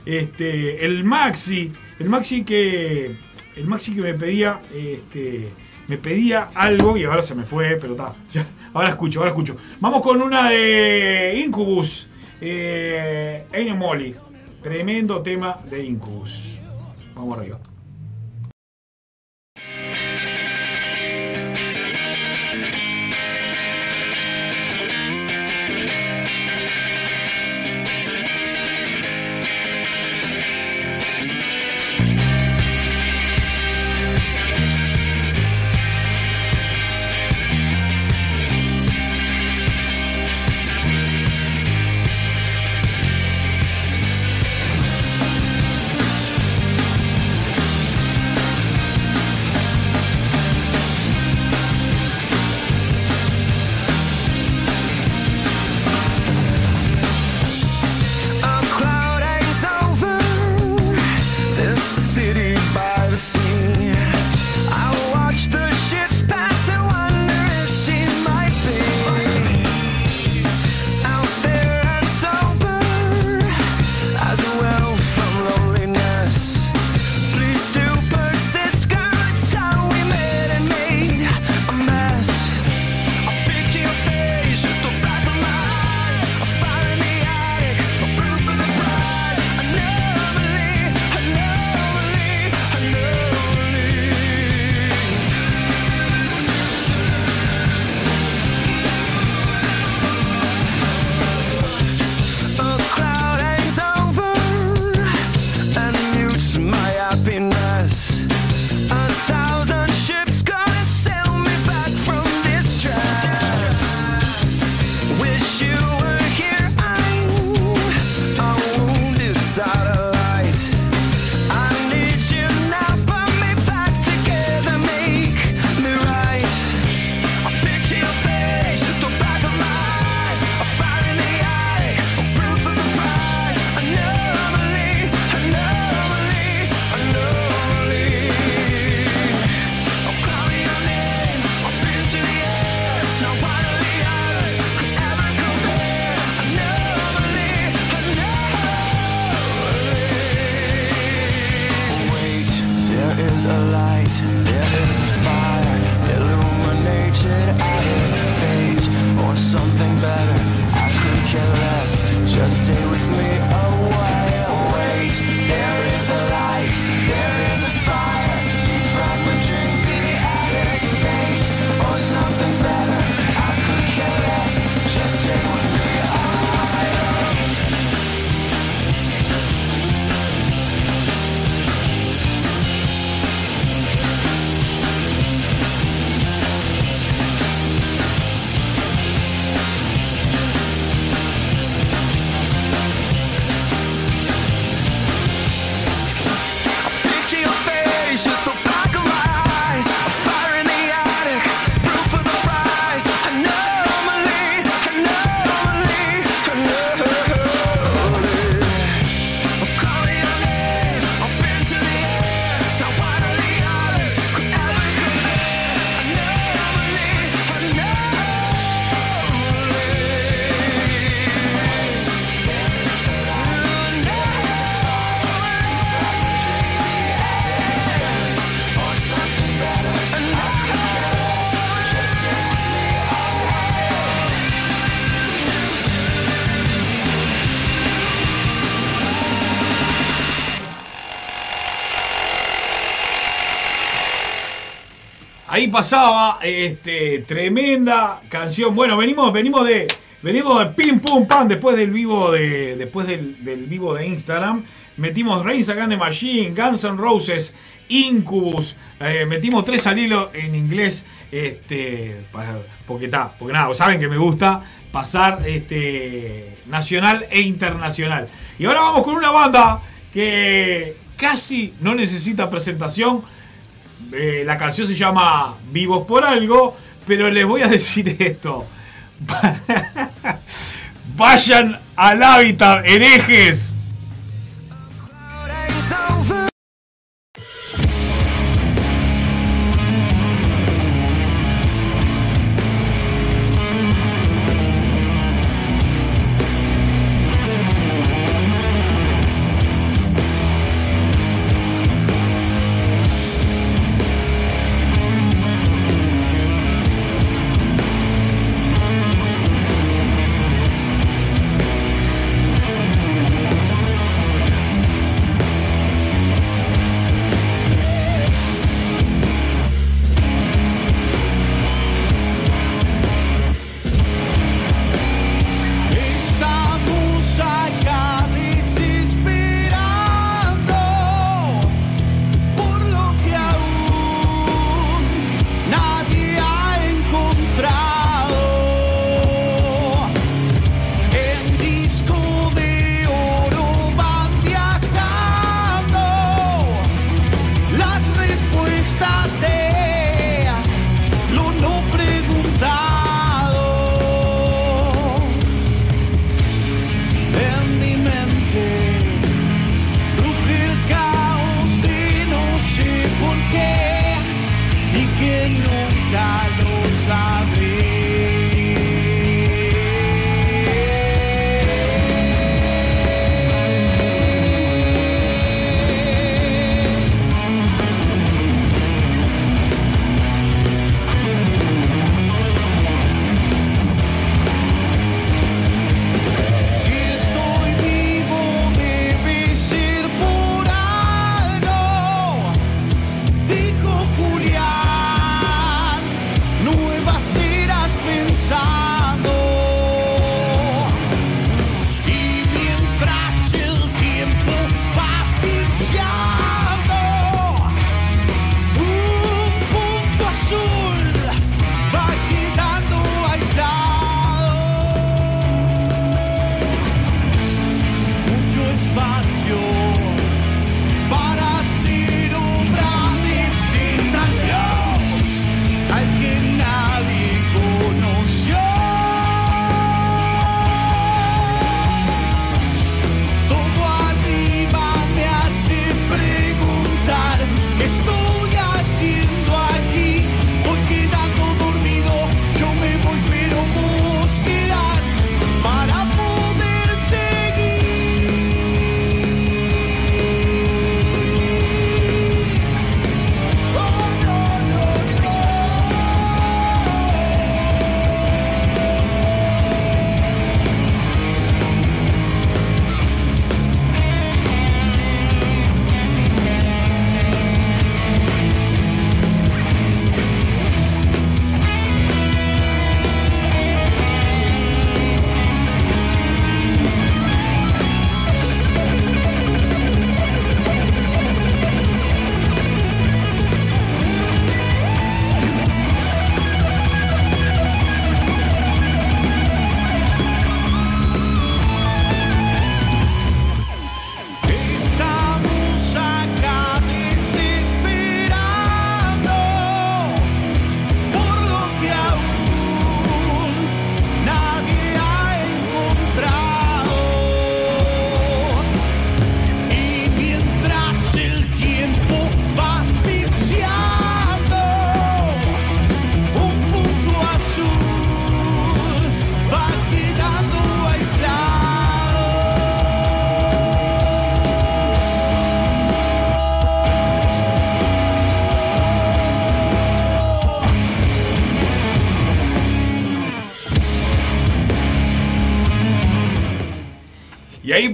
Este, el Maxi, el Maxi que el Maxi que me pedía, este, me pedía algo y ahora se me fue, pero está. ahora escucho, ahora escucho. Vamos con una de Incubus, eh, Molly. Tremendo tema de Incubus. Vamos arriba. Pasaba este, tremenda canción. Bueno, venimos, venimos de. Venimos de pim pum pam después del vivo de. Después del, del vivo de Instagram. Metimos Reigns Against Machine, Guns N' Roses, Incubus. eh, metimos tres al hilo en inglés. Este. Porque está. Porque nada, saben que me gusta pasar este. Nacional e internacional. Y ahora vamos con una banda que casi no necesita presentación. Eh, la canción se llama Vivos por algo, pero les voy a decir esto. Vayan al hábitat, herejes.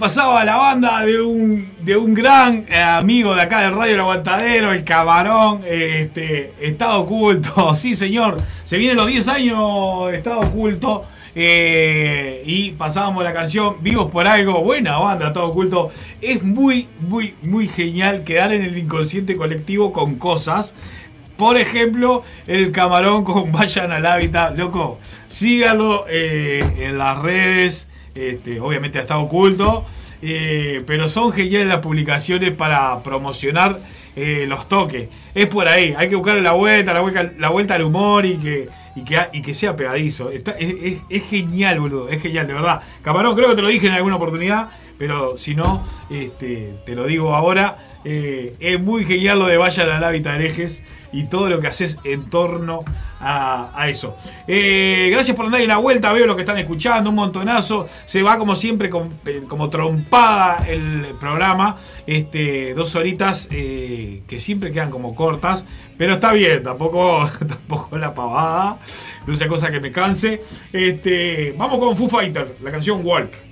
Pasaba la banda de un, de un gran eh, amigo de acá del Radio El Aguantadero, el Camarón, este, Estado Oculto. Sí, señor. Se vienen los 10 años Estado Oculto. eh, y pasábamos la canción Vivos por algo. Buena banda, Estado Oculto. Es muy, muy, muy genial quedar en el inconsciente colectivo con cosas. Por ejemplo, el camarón con Vayan al Hábitat. Loco, síganlo eh, en las redes. Este, obviamente está oculto. eh, pero son geniales las publicaciones para promocionar eh, los toques. Es por ahí. Hay que buscarle la vuelta, la vuelta, la vuelta al humor y que, y que, y que sea pegadizo. Es- es genial, boludo. Es genial, de verdad. Camarón, creo que te lo dije en alguna oportunidad. Pero si no, este, te lo digo ahora. Eh, es muy genial lo de Vayan al hábitat herejes y todo lo que haces en torno a, eso. Eh, gracias por andar en la vuelta, veo lo que están escuchando, un montonazo. Se va como siempre, eh, como trompada el programa. Este, dos horitas que siempre quedan como cortas, pero está bien, tampoco, tampoco la pavada. No sea cosa que me canse. Este, vamos con Foo Fighter, la canción Walk.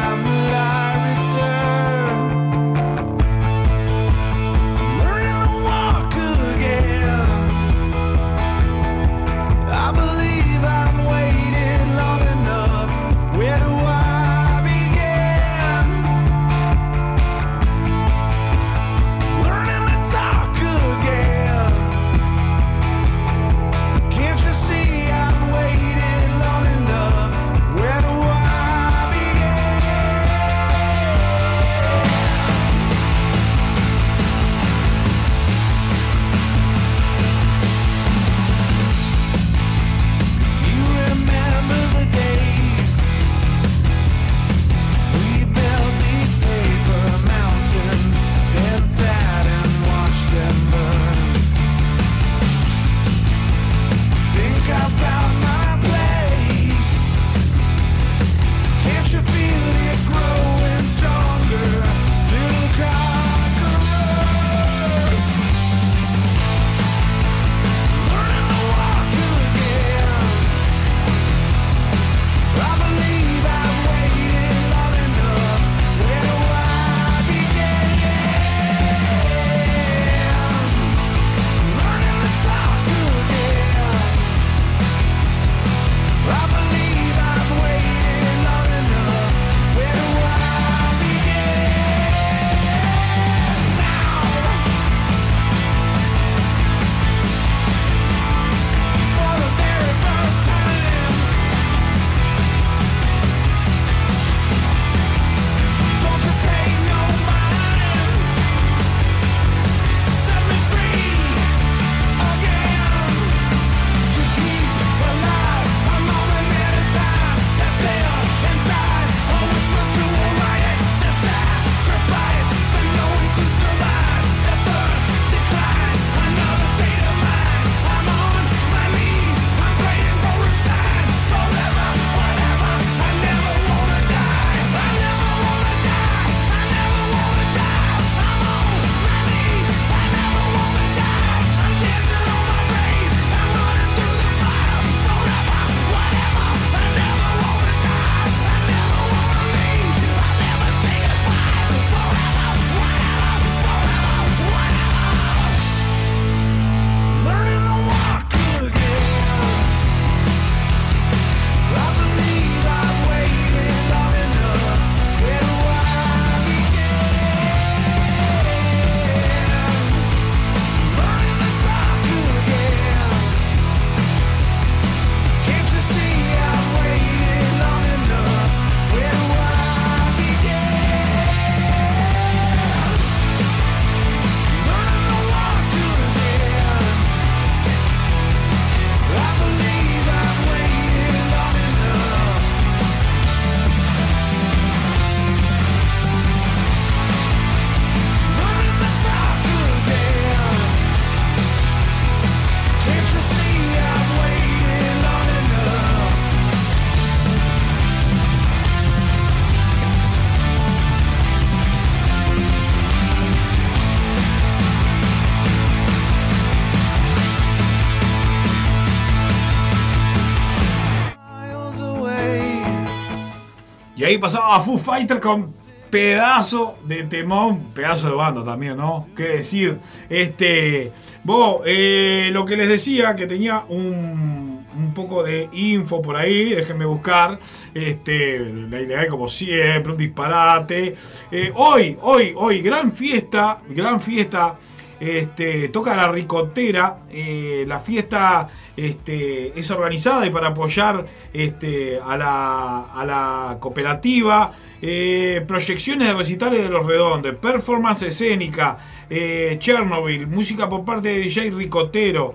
ahí pasaba Foo Fighter con pedazo de temón, pedazo de banda también, ¿no? ¿Qué decir? Este, vos, eh, lo que les decía, que tenía un, poco de info por ahí, déjenme buscar, este, la como siempre, un disparate. Eh, hoy, hoy, hoy, gran fiesta, gran fiesta. Este, toca la ricotera. eh, la fiesta este, es organizada y para apoyar este, a, la, cooperativa. eh, proyecciones de recitales de los redondos, performance escénica, eh, Chernobyl, música por parte de DJ Ricotero.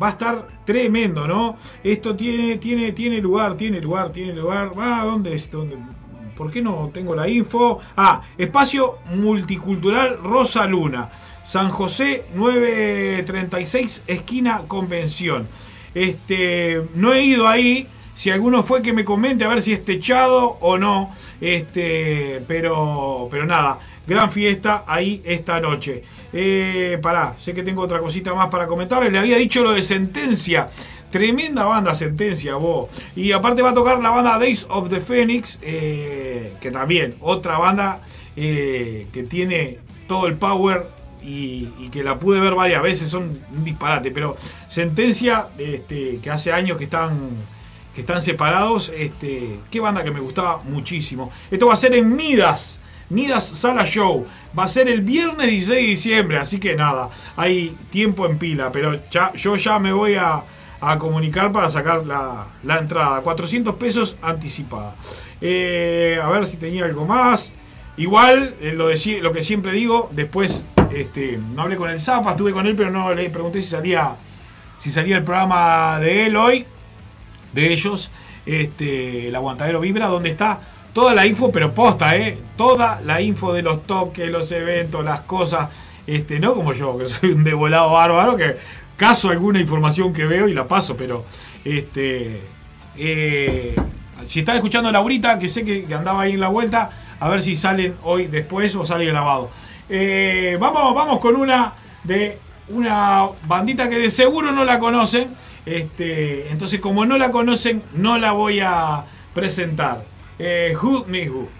va a estar tremendo, ¿no? Esto tiene, tiene, tiene lugar, tiene lugar, tiene lugar. Ah, ¿dónde es? ¿Dónde? ¿Por qué no tengo la info? Ah, Espacio Multicultural Rosa Luna. San José 936, esquina Convención. Este, no he ido ahí. Si alguno fue que me comente a ver si es techado o no. Este, pero, pero nada, gran fiesta ahí esta noche. Eh, pará, sé que tengo otra cosita más para comentarles. Le había dicho lo de sentencia. Tremenda banda Sentencia, vos. Y aparte va a tocar la banda Days of the Phoenix, eh, que también, otra banda eh, que tiene todo el power y, que la pude ver varias veces, son un disparate. Pero Sentencia, este, que hace años que están, que están separados, este, qué banda que me gustaba muchísimo. Esto va a ser en Midas. Midas Sala Show. Va a ser el viernes 16 de diciembre, así que nada, hay tiempo en pila, pero ya, yo ya me voy a, a comunicar para sacar la, la entrada. 400 pesos anticipada. Eh, a ver si tenía algo más. Igual, eh, lo, lo que siempre digo, después este, no hablé con el Zapa, estuve con él, pero no le pregunté si salía, si salía el programa de él hoy, de ellos, este, el aguantadero Vibra, donde está toda la info, pero posta, ¿eh? Toda la info de los toques, los eventos, las cosas. Este, no como yo, que soy un devolado bárbaro, que caso alguna información que veo y la paso, pero este. eh, si están escuchando a Laurita, que sé que, andaba ahí en la vuelta, a ver si salen hoy después o sale grabado. Eh, vamos, vamos con una de una bandita que de seguro no la conocen. Este, entonces, como no la conocen, no la voy a presentar. Eh, Who Me Who.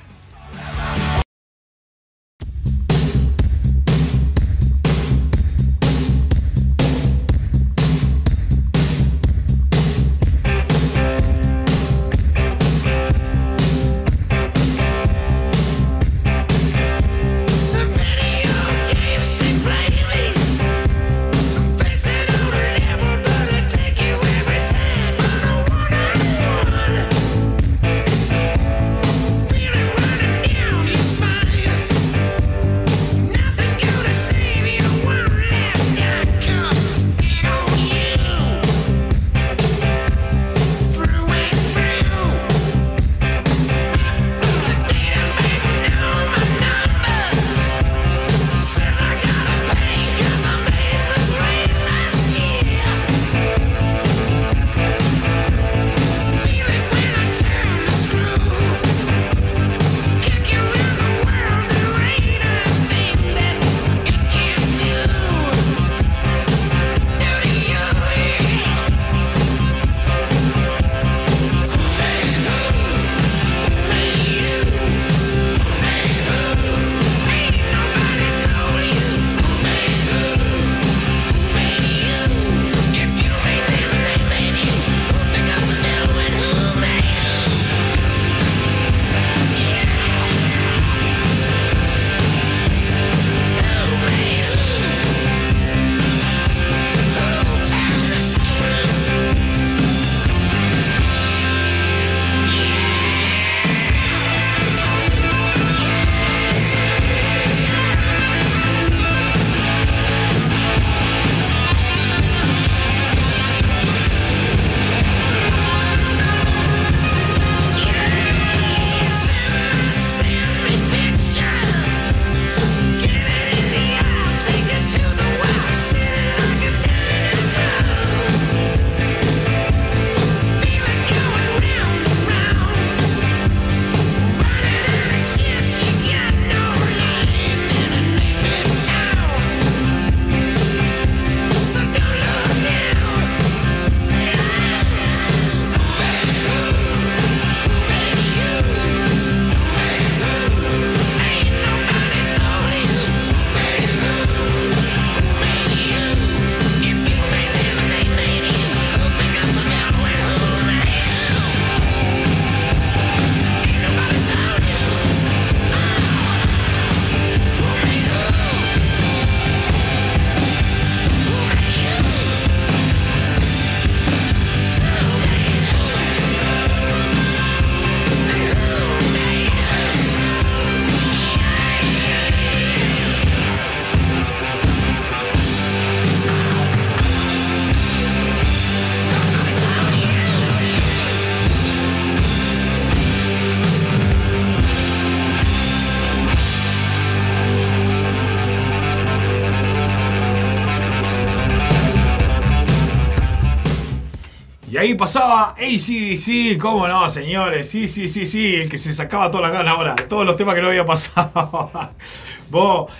Pasaba ACDC, cómo no, señores. Sí, sí, sí, sí. El que se sacaba todas las ganas ahora. Todos los temas que no había pasado.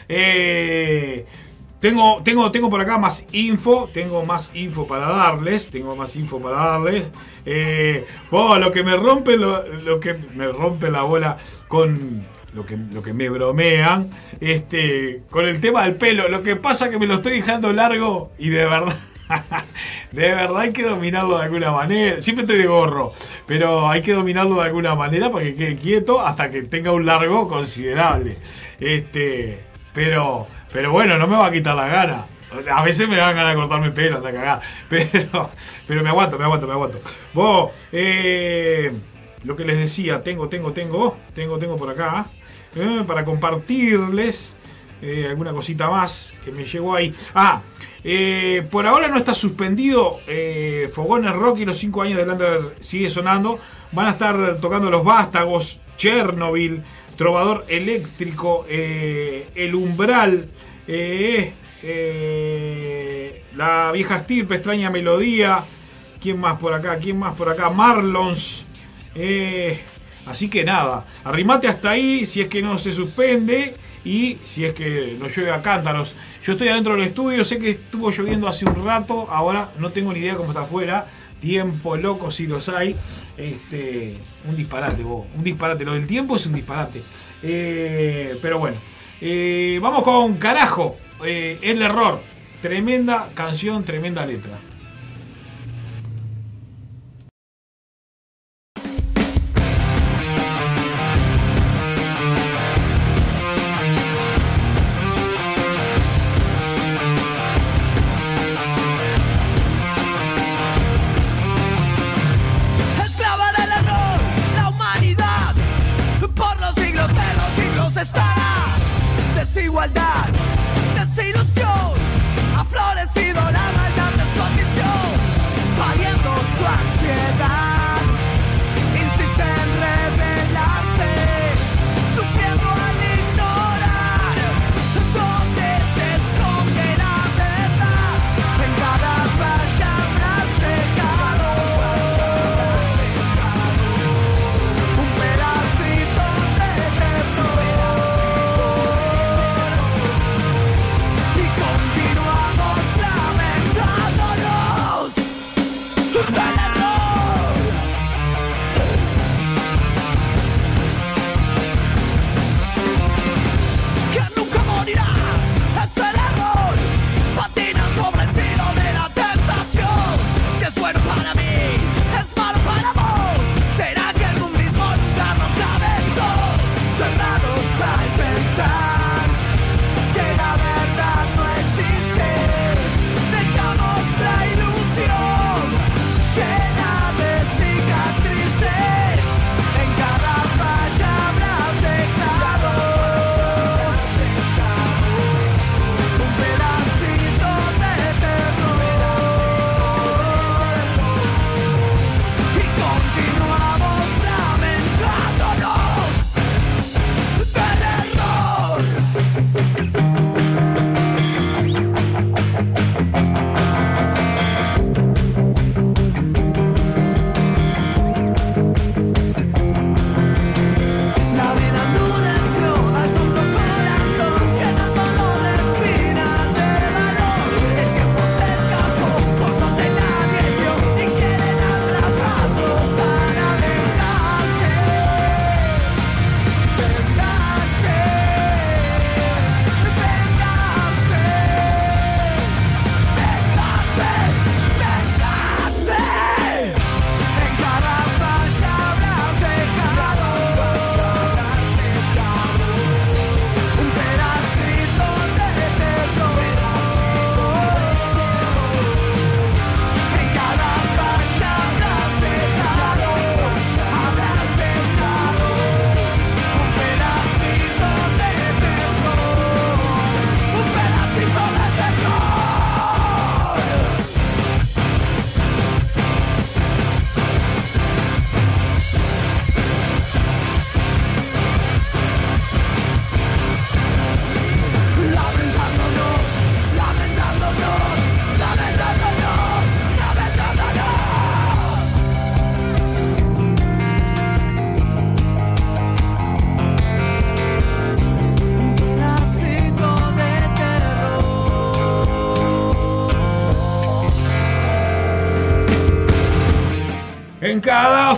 Eh, tengo, tengo, tengo por acá más info. Tengo más info para darles. Tengo más info para darles. Eh, lo que me rompe, lo, que me rompe la bola con lo que, lo que me bromean, este, con el tema del pelo. Lo que pasa que me lo estoy dejando largo y de verdad. De verdad hay que dominarlo de alguna manera. Siempre estoy de gorro, pero hay que dominarlo de alguna manera para que quede quieto hasta que tenga un largo considerable. Este, pero, pero bueno, no me va a quitar la gana. A veces me dan ganas de cortarme el pelo, anda a cagar. Pero, pero me aguanto, me aguanto, me aguanto. Vos, eh, lo que les decía, tengo, tengo, tengo, tengo, tengo por acá, eh, para compartirles eh, alguna cosita más que me llegó ahí. Ah, eh, por ahora no está suspendido eh, Fogones Rock y los 5 años de Lander sigue sonando. Van a estar tocando Los Vástagos, Chernobyl, Trovador Eléctrico, eh, El Umbral, La Vieja Estirpe, Extraña Melodía. ¿Quién más por acá? ¿Quién más por acá? Marlons. Así que nada, arrimate hasta ahí si es que no se suspende y si es que no llueve a cántaros. Yo estoy adentro del estudio, sé que estuvo lloviendo hace un rato, ahora no tengo ni idea cómo está afuera. Tiempo loco si los hay. Este, un disparate, vos, un disparate. Lo del tiempo es un disparate. Eh, pero bueno, Eh, vamos con carajo. eh, el error. Tremenda canción, tremenda letra.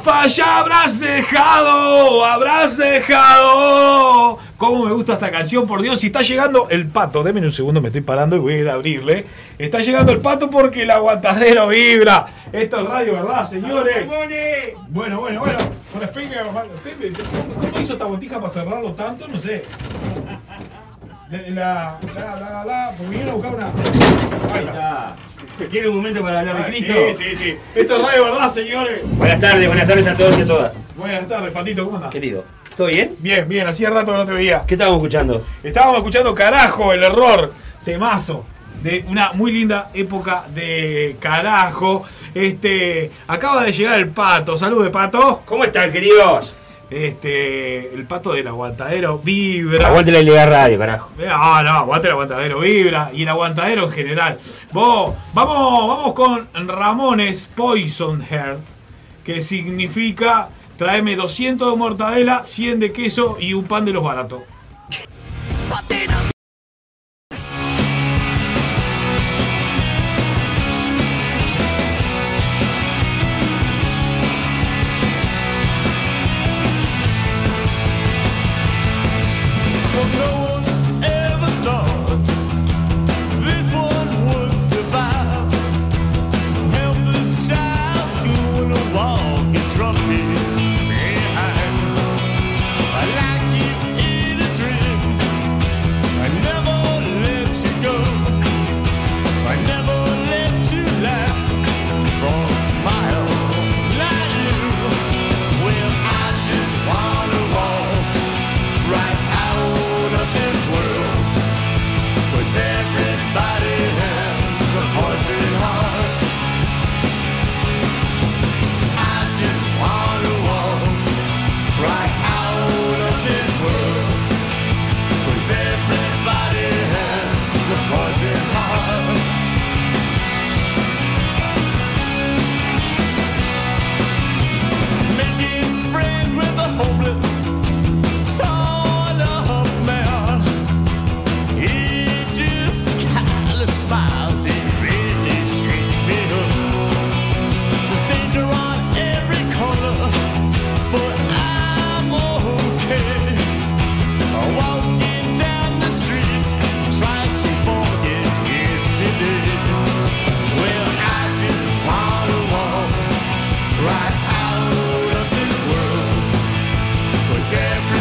Falla habrás dejado, habrás dejado. ¿Cómo me gusta esta canción? Por Dios, si está llegando el pato, déme un segundo, me estoy parando y voy a ir a abrirle. Está llegando el pato porque el aguantadero vibra. Esto es radio, ¿verdad, señores? Bueno, bueno, bueno. ¿Cómo hizo esta botija para cerrarlo tanto? No sé. La, la, la, la, porque vinieron a buscar una. Ahí está. ¿Quiere un momento para hablar de Ah, Cristo? Sí, sí, sí. Esto es radio, ¿verdad, señores? Buenas tardes, buenas tardes a todos y a todas. Buenas tardes, Patito, ¿cómo andás? Querido, ¿todo bien? Bien, bien, hacía rato que no te veía. ¿Qué estábamos escuchando? Estábamos escuchando Carajo, el error, temazo. De una muy linda época de carajo. Este. Acaba de llegar el pato. Salude, pato. ¿Cómo están, queridos? Este. El pato del aguantadero vibra. Aguante la Liga Radio, carajo. Ah, no, aguante el aguantadero vibra y el aguantadero en general. Vos, vamos, vamos con Ramones Poison Heart, que significa tráeme 200 de mortadela, 100 de queso y un pan de los baratos. every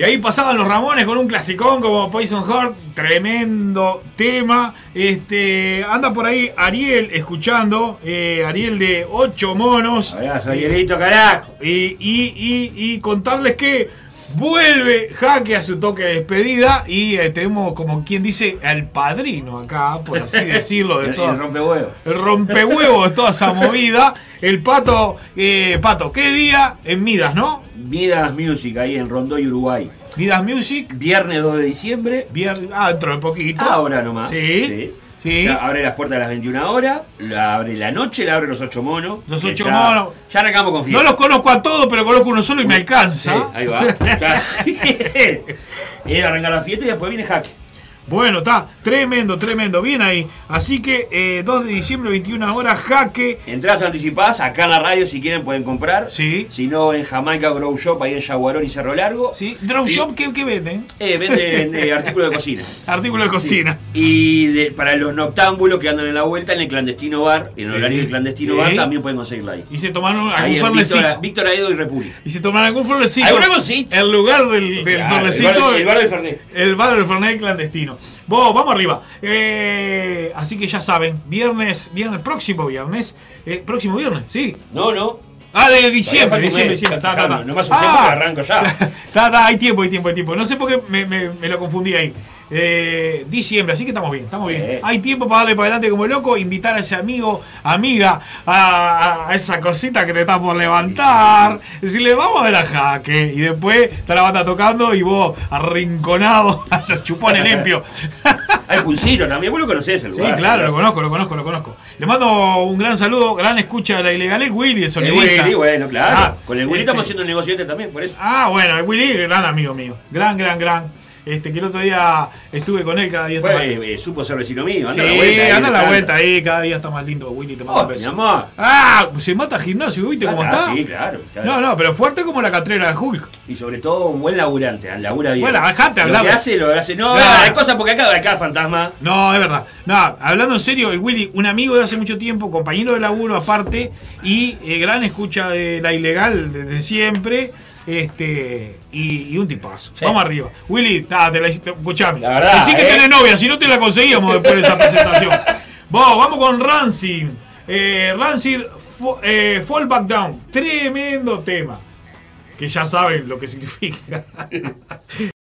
Y ahí pasaban los Ramones con un clasicón como Poison Heart, tremendo tema. Este, anda por ahí Ariel escuchando, eh, Ariel de 8 monos. Abrazo, Arielito, carajo. Y, y, y, y contarles que vuelve Jaque a su toque de despedida y eh, tenemos como quien dice al padrino acá, por así decirlo, de El- toda, el rompehuevo. el rompehuevo de toda esa movida. El pato, eh, pato, ¿qué día? En Midas, ¿no? Midas Music ahí en Rondoy, Uruguay. Midas Music. Viernes 2 de diciembre. Viernes, ah, dentro de poquito. Ahora nomás. Sí. Sí. Ya abre las puertas a las 21 horas, la abre la noche, la abre los 8 monos. Los ocho ya- monos. Ya arrancamos con No fiesta. los conozco a todos, pero conozco uno solo y me alcanza. Sí, ahí va. Claro. y arranca la fiesta y después viene Jaque. Bueno, está tremendo, tremendo. Bien ahí. Así que eh, 2 de diciembre, 21 horas, jaque. Entradas anticipadas, acá en la radio si quieren pueden comprar. Sí. Si no, en Jamaica Grow Shop, ahí en Yaguarón y Cerro Largo. Sí. Y- Shop, ¿qué, qué venden? Eh, venden eh, artículos de cocina. Artículos de cocina. Y de- para los noctámbulos que andan en la vuelta, en el clandestino bar, en Sí. horario del clandestino Sí. bar, también pueden conseguirla ahí. Y se tomaron algún en Víctor, Aedo y República. Y se tomaron algún fernecito. ¿Alguna cosita? El lugar del, del Claro, fernecito. el bar- el bar del Fernet. El bar del Fernet clandestino. Vamos arriba. Eh, así que ya saben, viernes, viernes, próximo viernes. eh, próximo viernes, sí. No, no. Ah, de diciembre, un diciembre, diciembre. Ta, ta, ta. No más un tiempo que arranco ya. Ta, ta, hay tiempo, hay tiempo, hay tiempo. No sé por qué me, me- me lo confundí ahí. Eh, diciembre, así que estamos bien, estamos bien. Sí. Hay tiempo para darle para adelante como loco, invitar a ese amigo, amiga, a, a esa cosita que te está por levantar, decirle, vamos a ver a Jaque, y después está la banda tocando y vos arrinconado a los chupones limpios. Hay pulsito también, vos lo conocés el Sí, lugar. claro, lo conozco, lo conozco, lo conozco. Le mando un gran saludo, gran escucha de la ilegal, el Willy, el sonidista. Willy, bueno, claro. Ah, Con el Willy este, estamos haciendo el negocio este también, por eso. Ah, bueno, el Willy, gran amigo mío. Gran, gran, gran. Este, que el otro día estuve con él cada día. está eh, supo ser vecino mío, anda Sí, la vuelta. ahí, anda la vuelta ahí, cada día está más lindo Willy, te mando Oh, un mi beso. amor. Ah, se mata gimnasio, ¿viste cómo está? Sí, claro, claro. No, no, pero fuerte como la catrera de Hulk. Y sobre todo un buen laburante, ¿eh? labura bien. Bueno, dejate hablar. Lo que hace, lo hace. No, Claro. hay cosas porque acá, acá fantasma. No, es verdad. No, hablando en serio, Willy, un amigo de hace mucho tiempo, compañero de laburo aparte, y eh, gran escucha de la ilegal desde siempre. Este, y, y un tipazo. Vamos arriba. Willy, ta, te la hiciste. Escuchame. La verdad, Decí que eh. tenés novia, si no te la conseguíamos después de esa presentación. Vos, vamos con Rancid. Eh, Rancid eh, Fall Back Down. Tremendo tema. Que ya saben lo que significa.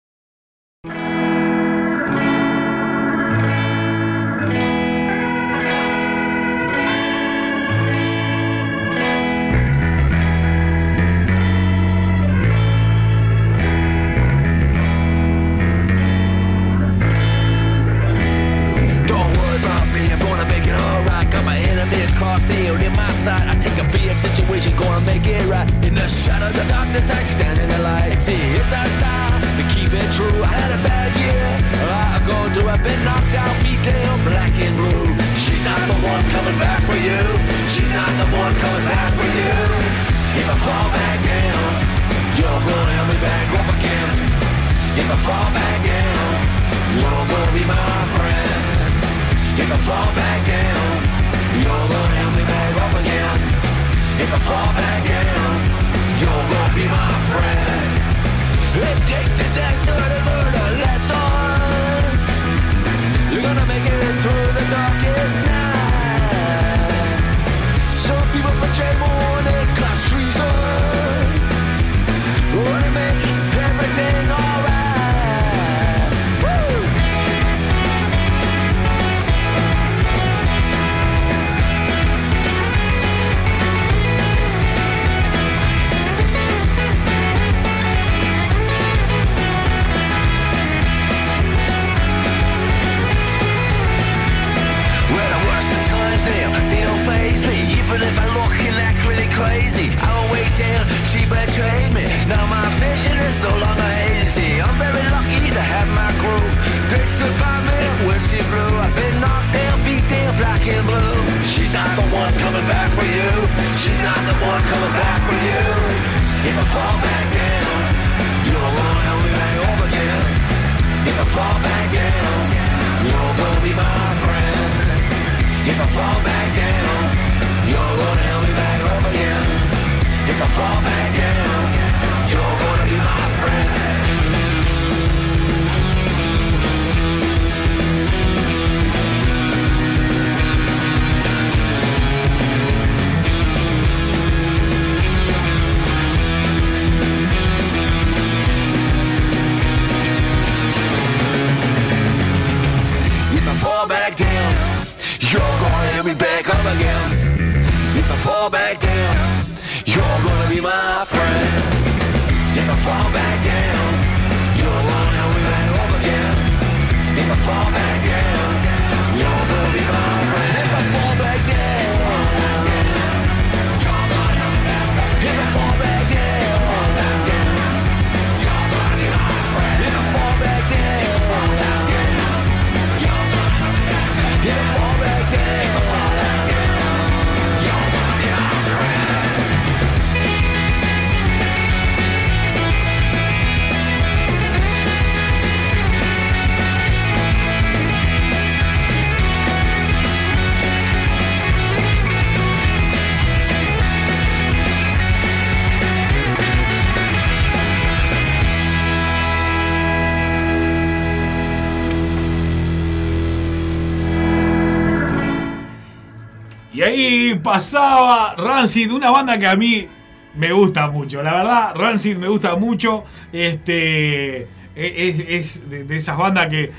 help me back up again. If I fall back down, you're gonna be my friend. If I fall back down, you're gonna help me back up again. If I fall back down, Y ahí pasaba Rancid, una banda que a mí me gusta mucho. La verdad, Rancid me gusta mucho. Este es, es de esas bandas que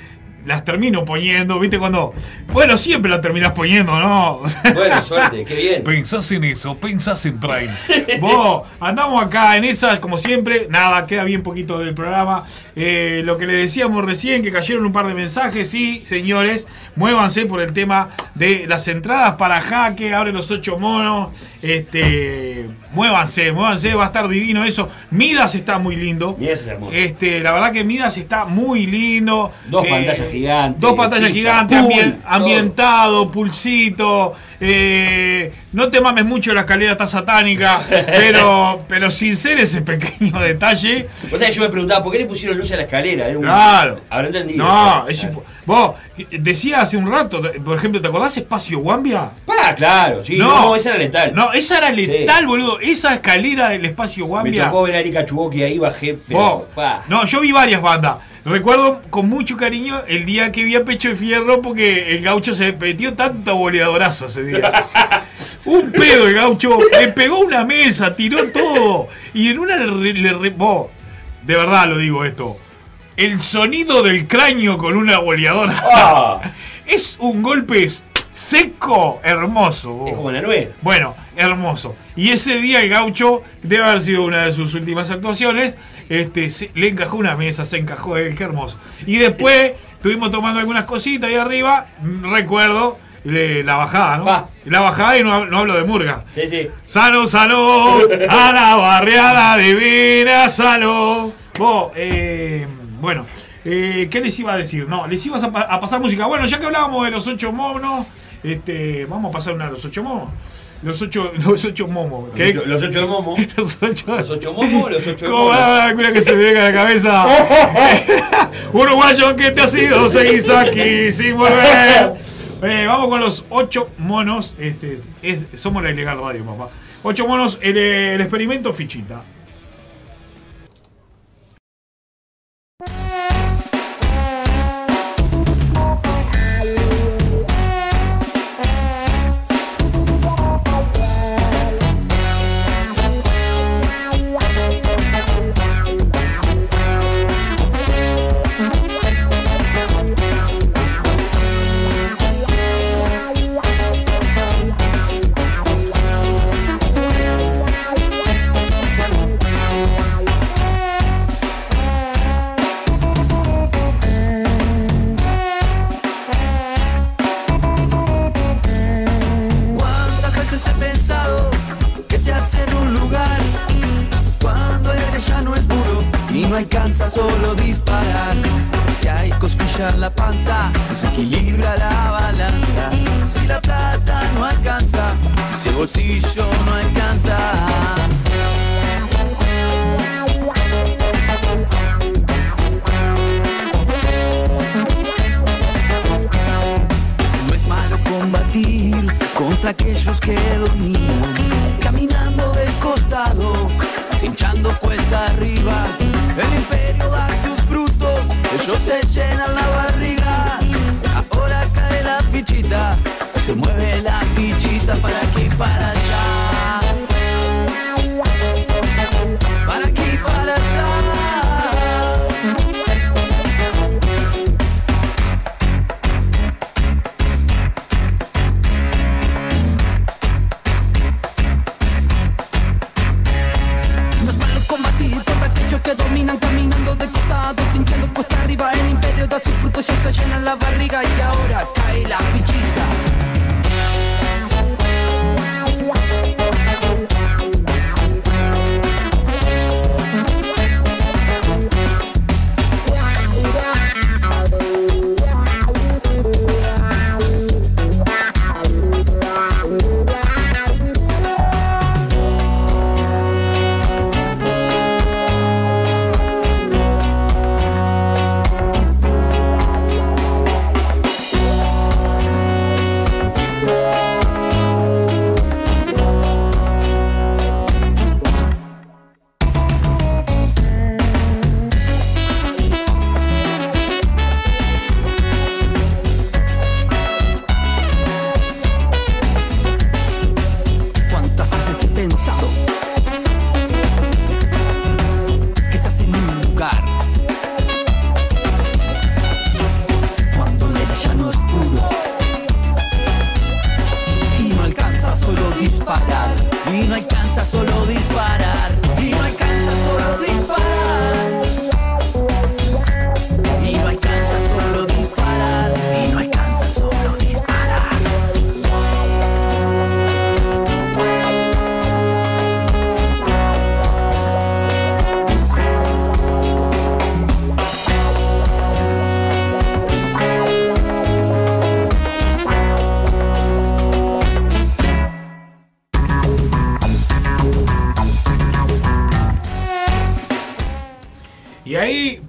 las termino poniendo, ¿viste? Cuando. Bueno, siempre las terminás poniendo, ¿no? Bueno, suerte, qué bien. Pensás en eso, pensás en Prime. Vos, andamos acá en esas, como siempre. Nada, queda bien poquito del programa. Eh, lo que le decíamos recién, que cayeron un par de mensajes. Sí, señores, muévanse por el tema de las entradas para Jaque. Abre los ocho monos. Este, muévanse, muévanse, va a estar divino eso. Midas está muy lindo. Midas es hermoso. Este, la verdad que Midas está muy lindo. Dos Eh, pantallas gigantes. Dos pantallas pista, gigantes, pool, ambien- ambientado, pulsito. eh, no te mames mucho, la escalera está satánica, pero, pero sin ser ese pequeño detalle. O sea, yo me preguntaba, ¿por qué le pusieron luz a la escalera? Era un- Claro. Habrá entendido. No, es impo- vos decías hace un rato, por ejemplo, ¿te acordás Espacio Guambia? Ah, claro, sí, no, esa era letal. No, esa era letal, boludo. Esa escalera del Espacio Me Guambia. tocó ver a Erika Chuboki ahí, bajé, pero. No, yo vi varias bandas. Recuerdo con mucho cariño el día que vi a Pecho de Fierro porque el gaucho se metió tanto boleadorazo ese día. Un pedo el gaucho, le pegó una mesa, tiró todo. Y en una le, de verdad lo digo esto. El sonido del cráneo con una boleadora. Ah. Es un golpe seco, hermoso. Es como la nuez. Bueno, hermoso. Y ese día el gaucho, debe haber sido una de sus últimas actuaciones, este, se- le encajó una mesa, se encajó él, qué hermoso. Y después estuvimos tomando algunas cositas ahí arriba, mm, recuerdo eh, la bajada, ¿no? La bajada y no, hab- no hablo de murga. Sí, sí. Sano, sano, a la barriada divina, sano. Vos, eh, bueno, eh, ¿qué les iba a decir? No, les ibas a pasar música. Bueno, ya que hablábamos de los ocho monos, este, vamos a pasar una de los ocho monos. Los ocho, los ocho momos. ¿Qué? Los ocho de Momo. Los ocho, Los ocho Momo, los ocho ¿Cómo va? Alguna que se me venga a la cabeza. Uruguayo que te ha sido, seguís aquí sin volver. Eh, vamos con los ocho monos. Este, es- somos la ilegal radio, papá. Ocho monos, el, el experimento fichita.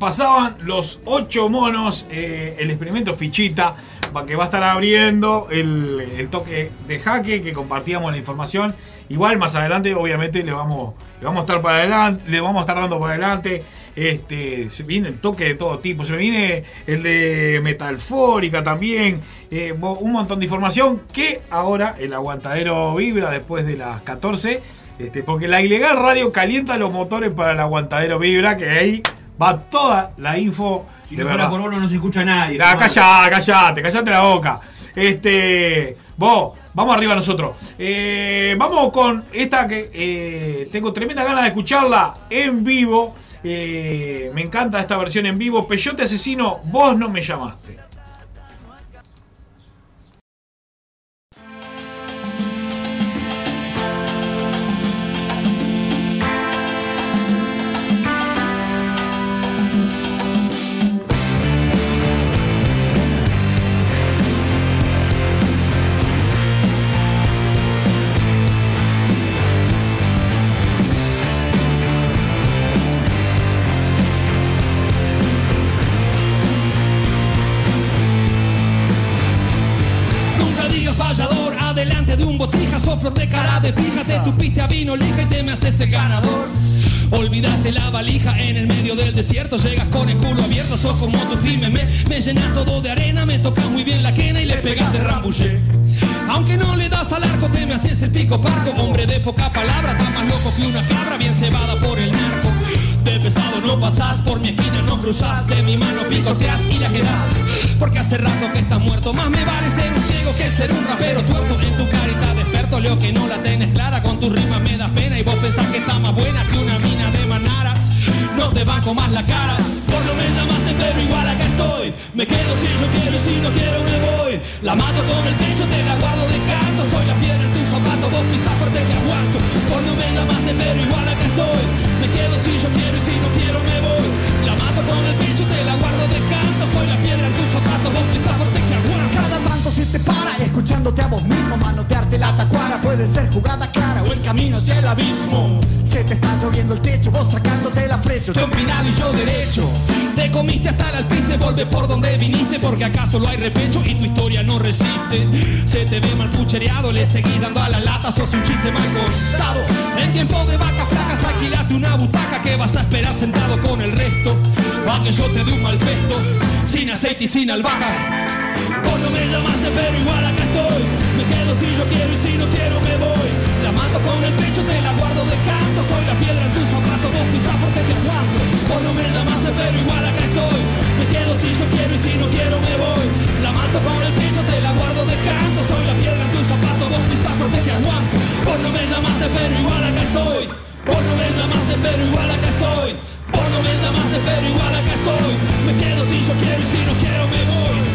Pasaban los ocho monos, eh, el experimento fichita, que va a estar abriendo el, toque de jaque que compartíamos la información. Igual más adelante, obviamente, le vamos, le vamos a estar para adelante, le vamos a estar dando para adelante. Este, se viene el toque de todo tipo, se viene el de metalfórica también, eh, un montón de información que ahora el aguantadero vibra después de las 14. Este, porque la ilegal radio calienta los motores para el aguantadero vibra, que ahí va toda la info Si de no fuera verdad. por uno no se escucha nadie. Ah, callá, callate, callate la boca. Este, vos, vamos arriba nosotros. Eh, vamos con esta que eh, tengo tremenda ganas de escucharla en vivo. Eh, me encanta esta versión en vivo. Peyote asesino, vos no me llamaste. Como firme, me, me llenas todo de arena, me tocas muy bien la quena y le pegas de rambullé. Aunque no le das al arco, te me haces el pico parco, hombre de poca palabra, está más loco que una cabra bien cebada por el narco. De pesado no pasás, por mi esquina no cruzás, de mi mano picoteas y la quedás. Porque hace rato que estás muerto, más me vale ser un ciego que ser un rapero tuerto. En tu carita de experto leo que no la tenés clara, con tu rima me da pena y vos pensás que está más buena que una mina de manara. No te banco más la cara, por lo me llamaste pero igual acá estoy. Me quedo si yo quiero y si no quiero me voy. La mato con el pecho, te la guardo de canto. Soy la piedra en tu zapato, vos pisás fuerte que aguanto. Por no me llamaste pero igual acá estoy. Me quedo si yo quiero y si no quiero me voy. La mato con el pecho, te la guardo de canto. Soy la piedra en tu zapato, vos pisás fuerte aguanto. Cada tanto si te para escuchándote a vos mismo manotearte la tacuara puede ser jugada clara o el camino hacia el abismo se te está lloviendo el techo vos sacándote la flecha Tú empinado y yo derecho. Te comiste hasta el alpiste, volve por donde viniste, porque acaso lo hay repecho y tu historia no resiste. Se te ve mal puchereado, le seguís dando a la lata, sos un chiste mal contado. En tiempo de vacas flacas, alquilate una butaca que vas a esperar sentado con el resto. Pa' que yo te dé un mal pesto, sin aceite y sin albahaca. No me llamaste, pero igual acá estoy. Me quedo si yo quiero y si no quiero me voy. La mato con el pecho, te la guardo de canto. Soy la piedra en tu zapato, vos pisás fuerte te aguanto. Vos no me llamaste, pero igual acá estoy. Me quedo si yo quiero y si no quiero me voy. La mato con el pecho, te la guardo de canto. Soy la piedra en tu zapato, vos pisás fuerte te aguanto. Vos no me llamaste, pero igual acá estoy. Vos no me llamaste, pero igual acá estoy. Vos no me llamaste, pero igual acá estoy. zapatos,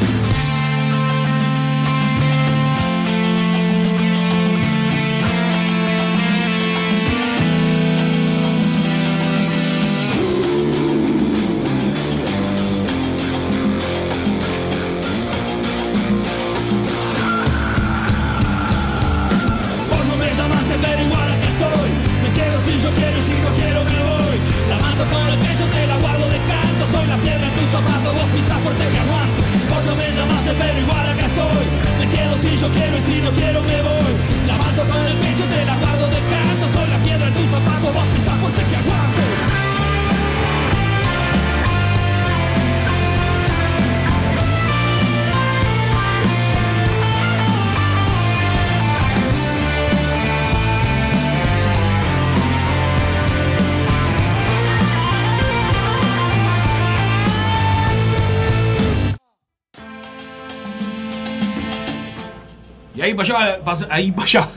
payaba, pas- ahí payaba,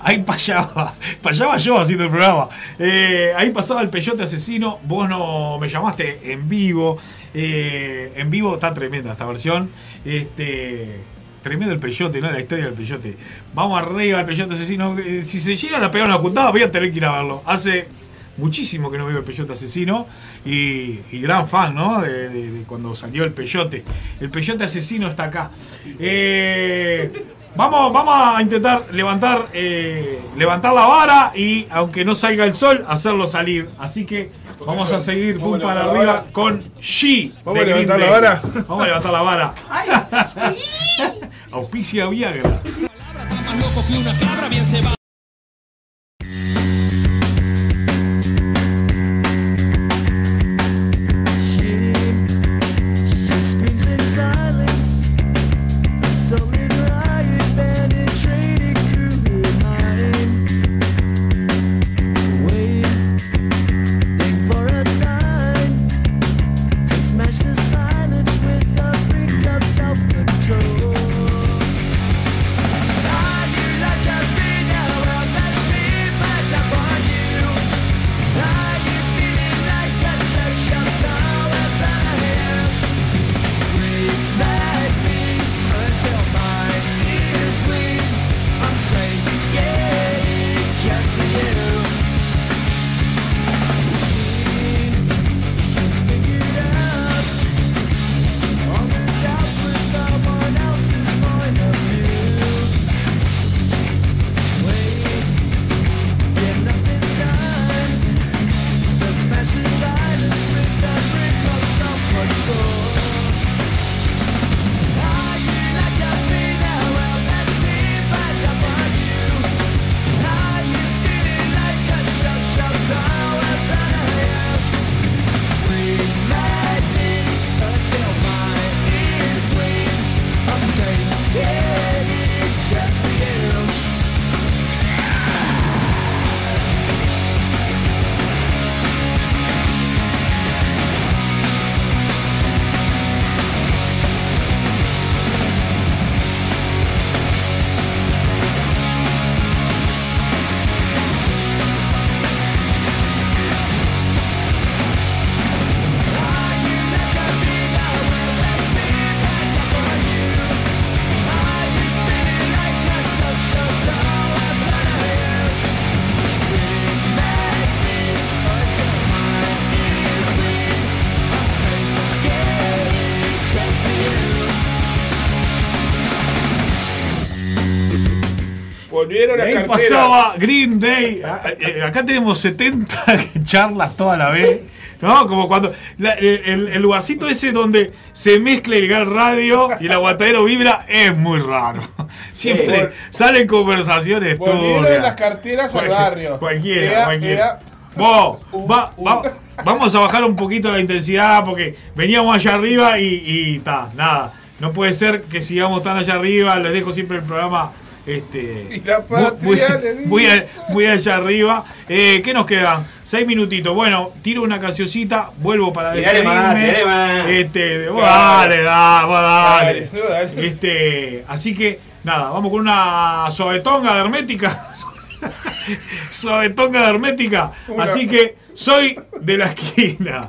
ahí payaba, payaba yo haciendo el programa. Eh, ahí pasaba el peyote asesino, vos no me llamaste en vivo. Eh, en vivo está tremenda esta versión. Este, tremendo el peyote, ¿no? La historia del peyote. Vamos arriba el peyote asesino. Eh, si se llegan a pegar una juntada, voy a tener que ir a verlo. Hace muchísimo que no veo el peyote asesino y, gran fan, ¿no? De, de- de cuando salió el peyote. El peyote asesino está acá. Eh, vamos, vamos a intentar levantar, eh, levantar la vara y aunque no salga el sol, hacerlo salir. Así que vamos a seguir pum Vamos a para arriba con She. ¿Vamos de a Green levantar la vara? Vamos a levantar la vara. Auspicia Viagra. Más loco que una cabra, bien se va. Volvieron a ahí cartera. pasaba Green Day. Ah, eh, Acá tenemos 70 charlas toda la vez. ¿No? Como cuando. la- el, el- lugarcito ese donde se mezcla el gal radio y el aguatadero vibra es muy raro. Siempre salen conversaciones turbias. las carteras al Cual- barrio. Cualquiera, cualquiera. Vos, va- va- vamos a bajar un poquito la intensidad porque veníamos allá arriba y, ta, nada. No puede ser que sigamos tan allá arriba. Les dejo siempre el programa. Este, Y la muy- muy, patria le muy a- dice. muy allá arriba. Eh, ¿Qué nos quedan? Seis minutitos. Bueno, tiro una cancioncita, vuelvo para más, despedirme. más. Este, vos Dale. dale, dale, vos dale. Dale, vos dale. Este, así que, nada, vamos con una suavetonga de hermética. suavetonga de hermética. Una- Así que soy de la esquina.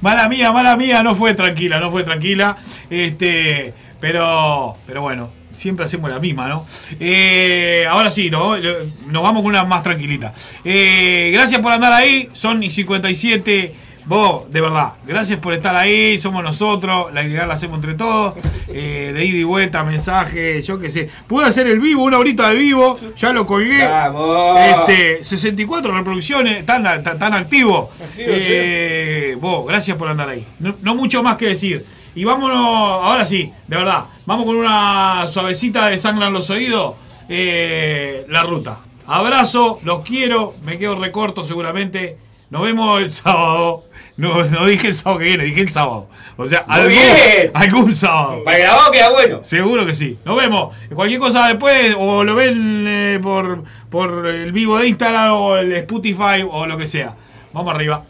Mala mía. Mala mía, no fue tranquila, no fue tranquila. Este, pero, pero bueno, siempre hacemos la misma, ¿no? Eh, ahora sí, ¿no? nos vamos con una más tranquilita. Eh, gracias por andar ahí, son y 57. Vos, de verdad, gracias por estar ahí, somos nosotros, la idea la hacemos entre todos, eh, de ida y vuelta, mensajes, yo qué sé. Pude hacer el vivo, una horita de vivo, ya lo colgué. Vamos. Este, 64 reproducciones, tan, tan, tan activo. Eh, vos, gracias por andar ahí. No, no mucho más que decir. Y vámonos, ahora sí, de verdad, vamos con una suavecita de sangran los oídos. eh, la ruta. Abrazo, los quiero, me quedo recorto seguramente. Nos vemos el sábado. No, no dije el sábado que viene, dije el sábado. O sea, Muy algún, bien. algún sábado. Para el grabado queda bueno. Seguro que sí. Nos vemos. Cualquier cosa después, o lo ven eh, por, por el vivo de Instagram o el Spotify o lo que sea. Vamos arriba.